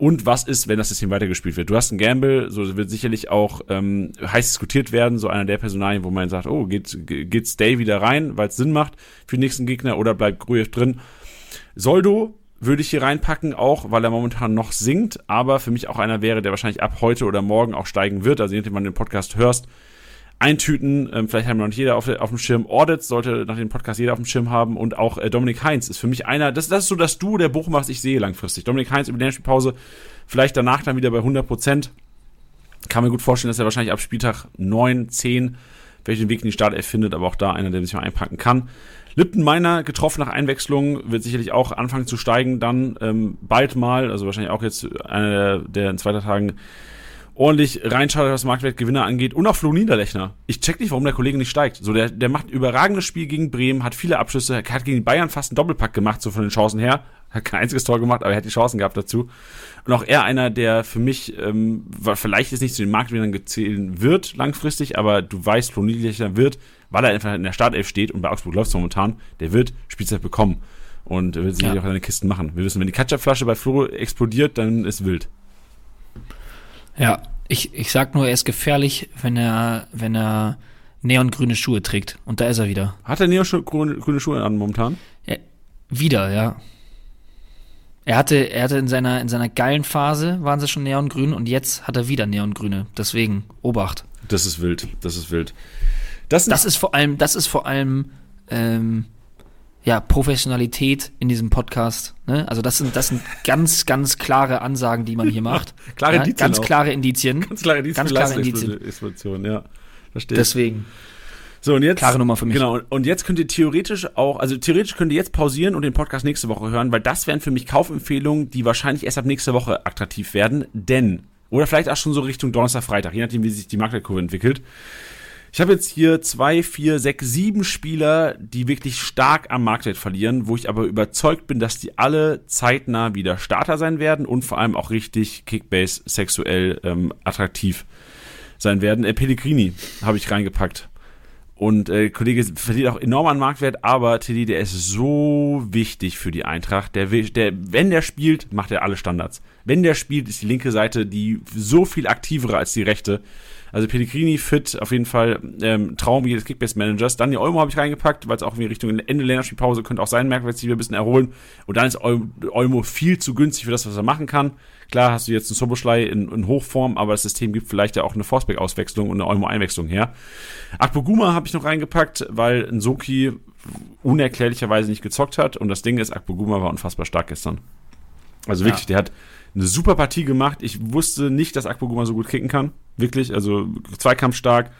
Und was ist, wenn das System weitergespielt wird? Du hast einen Gamble, so wird sicherlich auch ähm, heiß diskutiert werden, so einer der Personalien, wo man sagt, oh, geht, geht Stay wieder rein, weil es Sinn macht für den nächsten Gegner oder bleibt Grujew drin. Soldo würde ich hier reinpacken, auch weil er momentan noch sinkt, aber für mich auch einer wäre, der wahrscheinlich ab heute oder morgen auch steigen wird. Also, nachdem, man den Podcast hörst, eintüten. Ähm, vielleicht haben wir noch nicht jeder auf, auf dem Schirm. Audits sollte nach dem Podcast jeder auf dem Schirm haben. Und auch äh, Dominik Heinz ist für mich einer, das, das ist so das Du der Bochum, was ich sehe langfristig. Dominik Heinz über die Länderspielpause, vielleicht danach dann wieder bei 100 Prozent. Kann mir gut vorstellen, dass er wahrscheinlich ab Spieltag 9, 10 welchen Weg in die Startelf findet, aber auch da einer, der sich mal einpacken kann. Lipton Meiner getroffen nach Einwechslung, wird sicherlich auch anfangen zu steigen, dann ähm, bald mal, also wahrscheinlich auch jetzt einer der, der in zweiter Tagen ordentlich reinschaut, was Marktwertgewinner angeht. Und auch Flo Niederlechner. Ich check nicht, warum der Kollege nicht steigt. So, der, der macht ein überragendes Spiel gegen Bremen, hat viele Abschlüsse, hat gegen Bayern fast einen Doppelpack gemacht, so von den Chancen her. Hat kein einziges Tor gemacht, aber er hat die Chancen gehabt dazu. Und auch er einer, der für mich, ähm, vielleicht jetzt nicht zu den Marktgewinnern gezählt wird langfristig, aber du weißt, Flo Niederlechner wird, weil er einfach in der Startelf steht und bei Augsburg läuft es momentan, der wird Spielzeit bekommen. Und wird sicherlich ja. auch seine Kisten machen. Wir wissen, wenn die Ketchupflasche bei Flo explodiert, dann ist wild. Ja, Ich, ich sag nur, er ist gefährlich, wenn er, wenn er neongrüne Schuhe trägt. Und da ist er wieder. Hat er neongrüne grüne Schuhe an momentan? Ja, wieder, ja. Er hatte, er hatte in seiner, in seiner geilen Phase waren sie schon neongrün und jetzt hat er wieder neongrüne. Deswegen, Obacht. Das ist wild, das ist wild. Das, das ist vor allem, das ist vor allem, ähm, ja, Professionalität in diesem Podcast. Ne? Also das sind, das sind ganz, ganz klare Ansagen, die man hier macht. klare ja, Indizien Ganz auch. klare Indizien. Ganz klare Indizien. Ganz klare Indizien. Indizien. ja. Verstehe. Deswegen. So, und jetzt. Klare Nummer für mich. Genau, und jetzt könnt ihr theoretisch auch, also theoretisch könnt ihr jetzt pausieren und den Podcast nächste Woche hören, weil das wären für mich Kaufempfehlungen, die wahrscheinlich erst ab nächste Woche attraktiv werden, denn, oder vielleicht auch schon so Richtung Donnerstag, Freitag, je nachdem, wie sich die Marktkurve entwickelt. Ich habe jetzt hier zwei, vier, sechs, sieben Spieler, die wirklich stark am Marktwert verlieren, wo ich aber überzeugt bin, dass die alle zeitnah wieder Starter sein werden und vor allem auch richtig Kickbase sexuell ähm, attraktiv sein werden. Äh, Pellegrini habe ich reingepackt. Und äh, Kollege verliert auch enorm an Marktwert, aber Teddy, der ist so wichtig für die Eintracht. Der, der, wenn der spielt, macht er alle Standards. Wenn der spielt, ist die linke Seite die so viel aktivere als die rechte. Also Pellegrini fit, auf jeden Fall ähm, Traum jedes Kickbase-Managers. Dann die Olmo habe ich reingepackt, weil es auch in Richtung Ende Länderspielpause könnte auch sein, Merkwert sich wieder ein bisschen erholen. Und dann ist Olmo viel zu günstig für das, was er machen kann. Klar hast du jetzt einen Soboschlei in, in Hochform, aber das System gibt vielleicht ja auch eine Forsberg-Auswechslung und eine Olmo-Einwechslung her. Akpoguma habe ich noch reingepackt, weil Nsoki unerklärlicherweise nicht gezockt hat. Und das Ding ist, Akpoguma war unfassbar stark gestern. Also wirklich, ja. der hat eine super Partie gemacht. Ich wusste nicht, dass Akpoguma so gut kicken kann. Wirklich, also Zweikampf stark.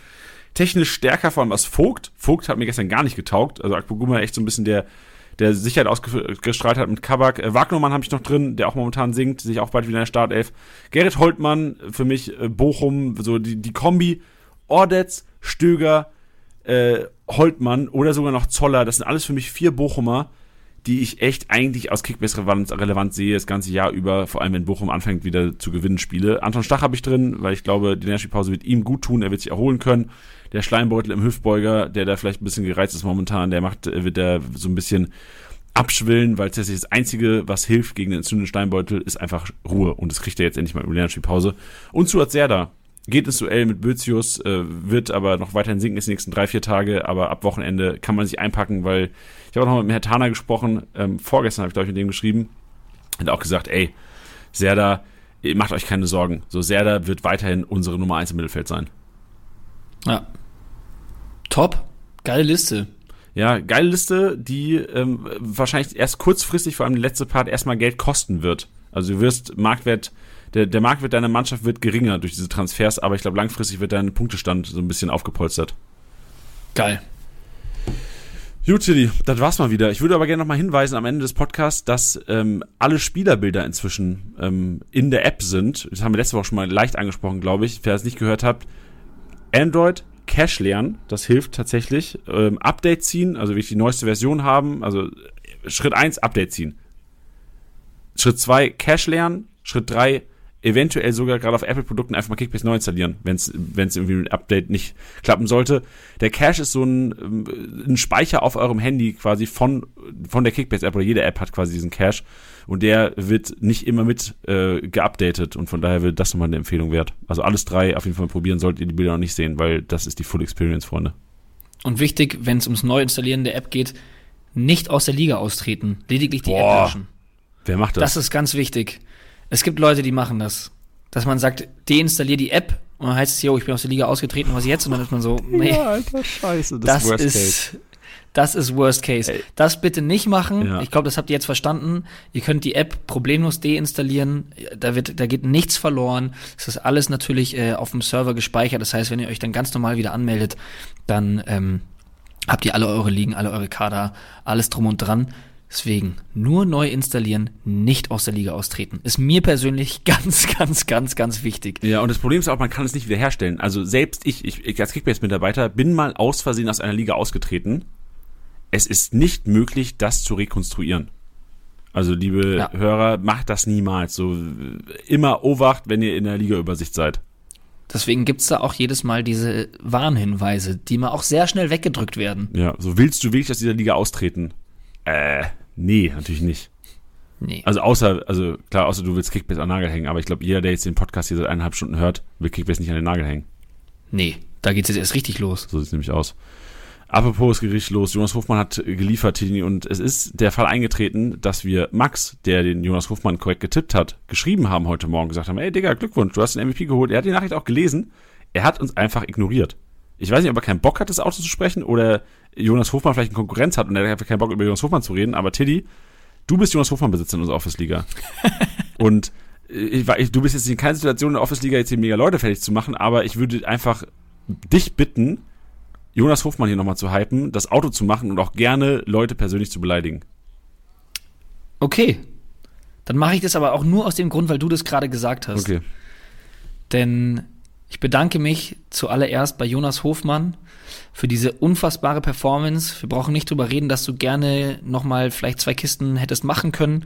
Technisch stärker, vor allem als Vogt. Vogt hat mir gestern gar nicht getaugt. Also Akpoguma echt so ein bisschen der, der Sicherheit ausgestrahlt hat mit Kabak. Äh, Wagnermann habe ich noch drin, der auch momentan singt, sich auch bald wieder in der Startelf. Gerrit Holtmann, für mich äh, Bochum, so die, die Kombi. Ordetz, Stöger, äh, Holtmann oder sogar noch Zoller. Das sind alles für mich vier Bochumer die ich echt eigentlich aus Kickbase relevant, sehe, das ganze Jahr über, vor allem wenn Bochum anfängt wieder zu gewinnen Spiele. Anton Stach habe ich drin, weil ich glaube, die Länderspielpause wird ihm gut tun, er wird sich erholen können. Der Schleimbeutel im Hüftbeuger, der da vielleicht ein bisschen gereizt ist momentan, der macht, wird da so ein bisschen abschwillen, weil tatsächlich das Einzige, was hilft gegen den entzündeten Steinbeutel, ist einfach Ruhe. Und das kriegt er jetzt endlich mal über die Länderspielpause. Und zu Serda, geht ins Duell mit Bözius, äh, wird aber noch weiterhin sinken die nächsten drei, vier Tage, aber ab Wochenende kann man sich einpacken, weil ich habe auch noch mit Herrn Tana gesprochen, ähm, vorgestern habe ich glaube ich mit dem geschrieben, hat auch gesagt, ey, Serda, macht euch keine Sorgen, so Serda wird weiterhin unsere Nummer 1 im Mittelfeld sein. Ja. Top, geile Liste. Ja, geile Liste, die ähm, wahrscheinlich erst kurzfristig, vor allem die letzte Part, erstmal Geld kosten wird. Also du wirst Marktwert der, der Marktwert deiner Mannschaft wird geringer durch diese Transfers, aber ich glaube, langfristig wird dein Punktestand so ein bisschen aufgepolstert. Geil. Gut, Tilly, das war's mal wieder. Ich würde aber gerne noch mal hinweisen am Ende des Podcasts, dass ähm, alle Spielerbilder inzwischen ähm, in der App sind. Das haben wir letzte Woche schon mal leicht angesprochen, glaube ich. Wer es nicht gehört hat, Android Cache lernen, das hilft tatsächlich. Ähm, Update ziehen, also wirklich die neueste Version haben. Also Schritt 1, Update ziehen. Schritt 2, Cache lernen. Schritt 3, eventuell sogar gerade auf Apple-Produkten einfach mal Kickbase neu installieren, wenn es irgendwie ein Update nicht klappen sollte. Der Cache ist so ein, ähm, ein Speicher auf eurem Handy quasi von, von der Kickbase-App oder jede App hat quasi diesen Cache und der wird nicht immer mit äh, geupdatet und von daher wird das nochmal eine Empfehlung wert. Also alles drei auf jeden Fall probieren, solltet ihr die Bilder noch nicht sehen, weil das ist die Full Experience, Freunde. Und wichtig, wenn es ums Neuinstallieren der App geht, nicht aus der Liga austreten, lediglich die Boah. App löschen. Wer macht das? Das ist ganz wichtig. Es gibt Leute, die machen das. Dass man sagt, deinstallier die App und dann heißt es, yo, ich bin aus der Liga ausgetreten, was jetzt? Und dann ist man so, nee. Ja, alter Scheiße, das, das, ist, das ist Worst Case. Ey. Das bitte nicht machen. Ja. Ich glaube, das habt ihr jetzt verstanden. Ihr könnt die App problemlos deinstallieren. Da wird, da geht nichts verloren. Es ist alles natürlich äh, auf dem Server gespeichert. Das heißt, wenn ihr euch dann ganz normal wieder anmeldet, dann ähm, habt ihr alle eure Ligen, alle eure Kader, alles drum und dran. Deswegen nur neu installieren, nicht aus der Liga austreten. Ist mir persönlich ganz, ganz, ganz, ganz wichtig. Ja, und das Problem ist auch, man kann es nicht wiederherstellen. Also selbst ich, ich, ich als Kickbase-Mitarbeiter bin mal aus Versehen aus einer Liga ausgetreten. Es ist nicht möglich, das zu rekonstruieren. Also, liebe Ja. Hörer, macht das niemals. So immer Obacht, wenn ihr in der Liga-Übersicht seid. Deswegen gibt's da auch jedes Mal diese Warnhinweise, die mal auch sehr schnell weggedrückt werden. Ja, so willst du wirklich aus dieser Liga austreten? Äh, nee, natürlich nicht. Nee. Also außer, also klar, außer du willst Kickbase an den Nagel hängen, aber ich glaube, jeder, der jetzt den Podcast hier seit eineinhalb Stunden hört, will Kickbase nicht an den Nagel hängen. Nee, da geht's jetzt erst richtig los. So sieht es nämlich aus. Apropos es Gericht los, Jonas Hofmann hat geliefert, Tini, und es ist der Fall eingetreten, dass wir Max, der den Jonas Hofmann korrekt getippt hat, geschrieben haben heute Morgen, gesagt haben, ey Digga, Glückwunsch, du hast den MVP geholt. Er hat die Nachricht auch gelesen, er hat uns einfach ignoriert. Ich weiß nicht, ob er keinen Bock hat, das Auto zu sprechen oder Jonas Hofmann vielleicht eine Konkurrenz hat und er hat einfach keinen Bock, über Jonas Hofmann zu reden, aber Tiddy, du bist Jonas Hofmann-Besitzer in unserer Office-Liga. und ich, ich, du bist jetzt in keiner Situation in der Office-Liga jetzt hier mega Leute fertig zu machen, aber ich würde einfach dich bitten, Jonas Hofmann hier nochmal zu hypen, das Auto zu machen und auch gerne Leute persönlich zu beleidigen. Okay. Dann mache ich das aber auch nur aus dem Grund, weil du das gerade gesagt hast. Okay. Denn ich bedanke mich zuallererst bei Jonas Hofmann für diese unfassbare Performance. Wir brauchen nicht drüber reden, dass du gerne nochmal vielleicht zwei Kisten hättest machen können.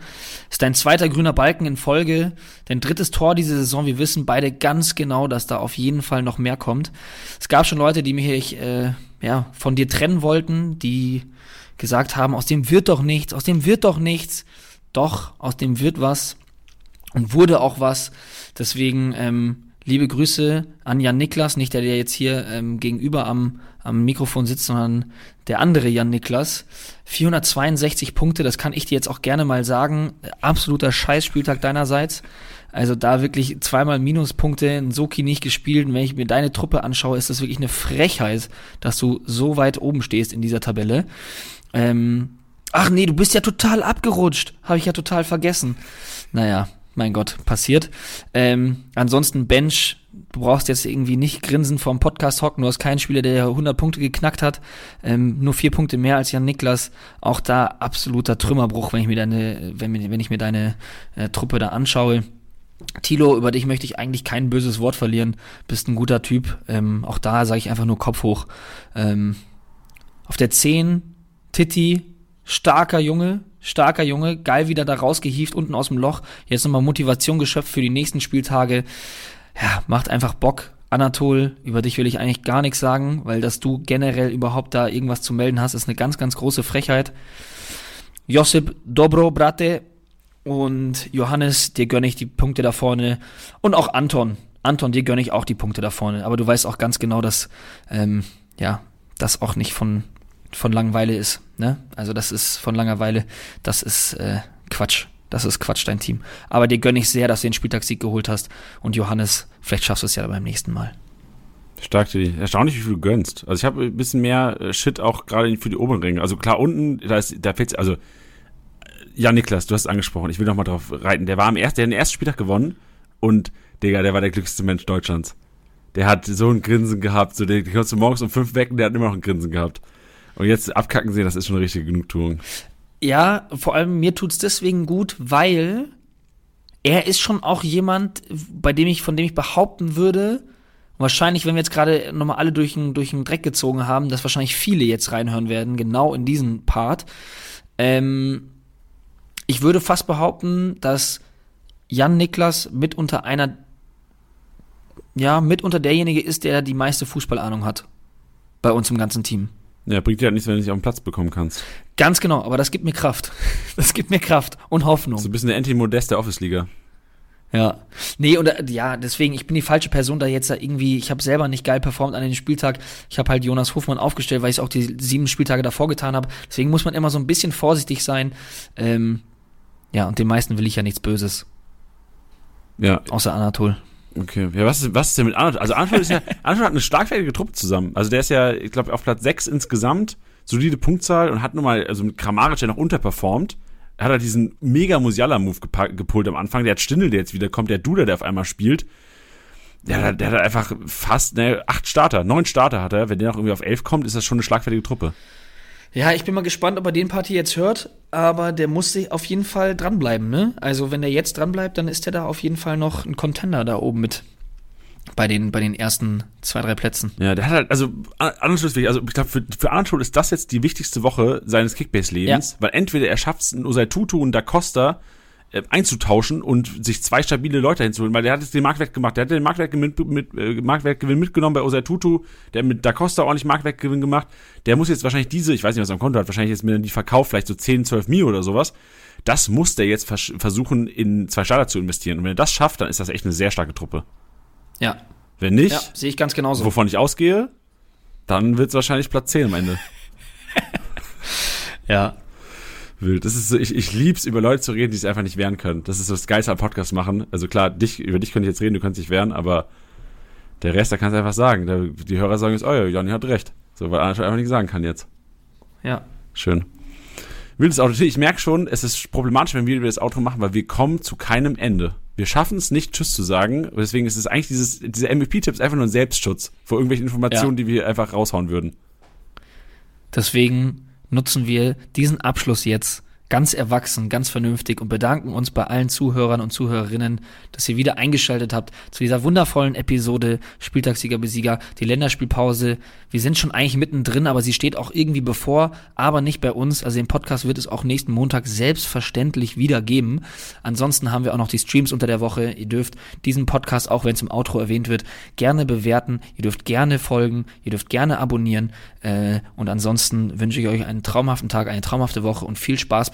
Ist dein zweiter grüner Balken in Folge, dein drittes Tor diese Saison. Wir wissen beide ganz genau, dass da auf jeden Fall noch mehr kommt. Es gab schon Leute, die mich äh, ja, von dir trennen wollten, die gesagt haben, aus dem wird doch nichts, aus dem wird doch nichts. Doch, aus dem wird was und wurde auch was. Deswegen ähm, liebe Grüße an Jan Niklas, nicht der, der jetzt hier ähm, gegenüber am, am Mikrofon sitzt, sondern der andere Jan Niklas. 462 Punkte, das kann ich dir jetzt auch gerne mal sagen. Absoluter Scheißspieltag deinerseits. Also da wirklich zweimal Minuspunkte in Soki nicht gespielt. Und wenn ich mir deine Truppe anschaue, ist das wirklich eine Frechheit, dass du so weit oben stehst in dieser Tabelle. Ähm, ach nee, du bist ja total abgerutscht. Habe ich ja total vergessen. Naja, mein Gott, passiert. Ähm, ansonsten Bench, du brauchst jetzt irgendwie nicht grinsen vorm Podcast hocken, du hast keinen Spieler, der 100 Punkte geknackt hat, ähm, nur vier Punkte mehr als Jan Niklas. Auch da absoluter Trümmerbruch, wenn ich mir deine, wenn, wenn ich mir deine äh, Truppe da anschaue. Tilo, über dich möchte ich eigentlich kein böses Wort verlieren. Bist ein guter Typ. Ähm, auch da sage ich einfach nur Kopf hoch. Ähm, auf der 10, Titi, starker Junge, starker Junge, geil wieder da rausgehieft unten aus dem Loch. Jetzt nochmal Motivation geschöpft für die nächsten Spieltage. Ja, macht einfach Bock. Anatol, über dich will ich eigentlich gar nichts sagen, weil dass du generell überhaupt da irgendwas zu melden hast, ist eine ganz, ganz große Frechheit. Josip Dobro, Brate und Johannes, dir gönne ich die Punkte da vorne. Und auch Anton. Anton, dir gönne ich auch die Punkte da vorne. Aber du weißt auch ganz genau, dass, ähm, ja, das auch nicht von von Langeweile ist. Ne? Also das ist von Langeweile, das ist äh, Quatsch. Das ist Quatsch, dein Team. Aber dir gönne ich sehr, dass du den Spieltagssieg geholt hast. Und Johannes, vielleicht schaffst du es ja beim nächsten Mal. Stark, Teddy. Erstaunlich, wie viel du gönnst. Also ich habe ein bisschen mehr äh, Shit auch gerade für die oberen Ringe. Also klar, unten, da, ist, da fehlt also ja, Niklas, du hast es angesprochen. Ich will noch mal drauf reiten. Der war am ersten, der hat den ersten Spieltag gewonnen und Digga, der war der glücklichste Mensch Deutschlands. Der hat so ein Grinsen gehabt, so der konntest du morgens um fünf wecken, der hat immer noch ein Grinsen gehabt. Und jetzt abkacken sie, das ist schon eine richtige Genugtuung. Ja, vor allem mir tut's deswegen gut, weil er ist schon auch jemand, bei dem ich, von dem ich behaupten würde, wahrscheinlich, wenn wir jetzt gerade nochmal alle durch den, durch den Dreck gezogen haben, dass wahrscheinlich viele jetzt reinhören werden, genau in diesen Part. Ähm, ich würde fast behaupten, dass Jan Niklas mitunter einer, ja, mitunter derjenige ist, der die meiste Fußballahnung hat. Bei uns im ganzen Team. Ja, bringt dir halt nichts, wenn du nicht auf den Platz bekommen kannst. Ganz genau, aber das gibt mir Kraft. Das gibt mir Kraft und Hoffnung. So ein bisschen der Anti-Modest der Office-Liga. Ja. Nee, und äh, ja, deswegen, ich bin die falsche Person da jetzt da irgendwie, ich habe selber nicht geil performt an dem Spieltag. Ich habe halt Jonas Hofmann aufgestellt, weil ich auch die sieben Spieltage davor getan habe. Deswegen muss man immer so ein bisschen vorsichtig sein. Ähm, ja, und den meisten will ich ja nichts Böses. Ja. Außer Anatol. Okay, ja, was ist, was ist denn mit Anatol? Also Anatol ist ja, Anatol hat eine schlagfertige Truppe zusammen. Also der ist ja, ich glaube, auf Platz 6 insgesamt, solide Punktzahl und hat nun mal, also mit Kramaric, der noch unterperformt, hat er diesen mega Musiala-Move gepult am Anfang. Der hat Stindel, der jetzt wieder kommt, der Duda, der auf einmal spielt. Der, der, der hat einfach fast, ne, acht Starter, neun Starter hat er. Wenn der noch irgendwie auf elf kommt, ist das schon eine schlagfertige Truppe. Ja, ich bin mal gespannt, ob er den Party jetzt hört, aber der muss sich auf jeden Fall dranbleiben, ne? Also wenn der jetzt dranbleibt, dann ist er da auf jeden Fall noch ein Contender da oben mit bei den, bei den ersten zwei, drei Plätzen. Ja, der hat halt, also Arnold wichtig. Also ich glaube, für, für Arnold ist das jetzt die wichtigste Woche seines Kickbase-Lebens, ja. weil entweder er schafft es, ein Osei Tutu und Da Costa äh, einzutauschen und sich zwei stabile Leute hinzuholen, weil der hat jetzt den Marktwert gemacht. Der hat den Marktwertgewinn, mit, äh, Marktwertgewinn mitgenommen bei Osatutu, der hat mit Da Costa ordentlich Marktwertgewinn gemacht. Der muss jetzt wahrscheinlich diese, ich weiß nicht, was er am Konto hat, wahrscheinlich jetzt mit die verkauft, vielleicht so 10, 12 Mio oder sowas. Das muss der jetzt vers versuchen, in zwei Starter zu investieren. Und wenn er das schafft, dann ist das echt eine sehr starke Truppe. Ja. Wenn nicht, ja, sehe ich ganz genauso. wovon ich ausgehe, dann wird es wahrscheinlich Platz 10 am Ende. ja. Wild. Das ist so, ich, ich lieb's, über Leute zu reden, die es einfach nicht wehren können. Das ist so das Geilste am Podcast machen. Also klar, dich, über dich könnte ich jetzt reden, du kannst dich wehren, aber der Rest, da kannst du einfach sagen. Der, die Hörer sagen jetzt, oh ja, Johnny hat recht. So, weil Arnold einfach nicht sagen kann jetzt. Ja. Schön. Wildes Auto. Ich merke schon, es ist problematisch, wenn wir über das Auto machen, weil wir kommen zu keinem Ende. Wir schaffen es nicht, Tschüss zu sagen. Deswegen ist es eigentlich dieses, dieser MVP-Tipp ist einfach nur ein Selbstschutz vor irgendwelchen Informationen, Ja. die wir einfach raushauen würden. Deswegen nutzen wir diesen Abschluss jetzt ganz erwachsen, ganz vernünftig und bedanken uns bei allen Zuhörern und Zuhörerinnen, dass ihr wieder eingeschaltet habt zu dieser wundervollen Episode Spieltagssieger Besieger, die Länderspielpause. Wir sind schon eigentlich mittendrin, aber sie steht auch irgendwie bevor, aber nicht bei uns. Also den Podcast wird es auch nächsten Montag selbstverständlich wieder geben. Ansonsten haben wir auch noch die Streams unter der Woche. Ihr dürft diesen Podcast, auch wenn es im Outro erwähnt wird, gerne bewerten. Ihr dürft gerne folgen, ihr dürft gerne abonnieren. Äh, und ansonsten wünsche ich euch einen traumhaften Tag, eine traumhafte Woche und viel Spaß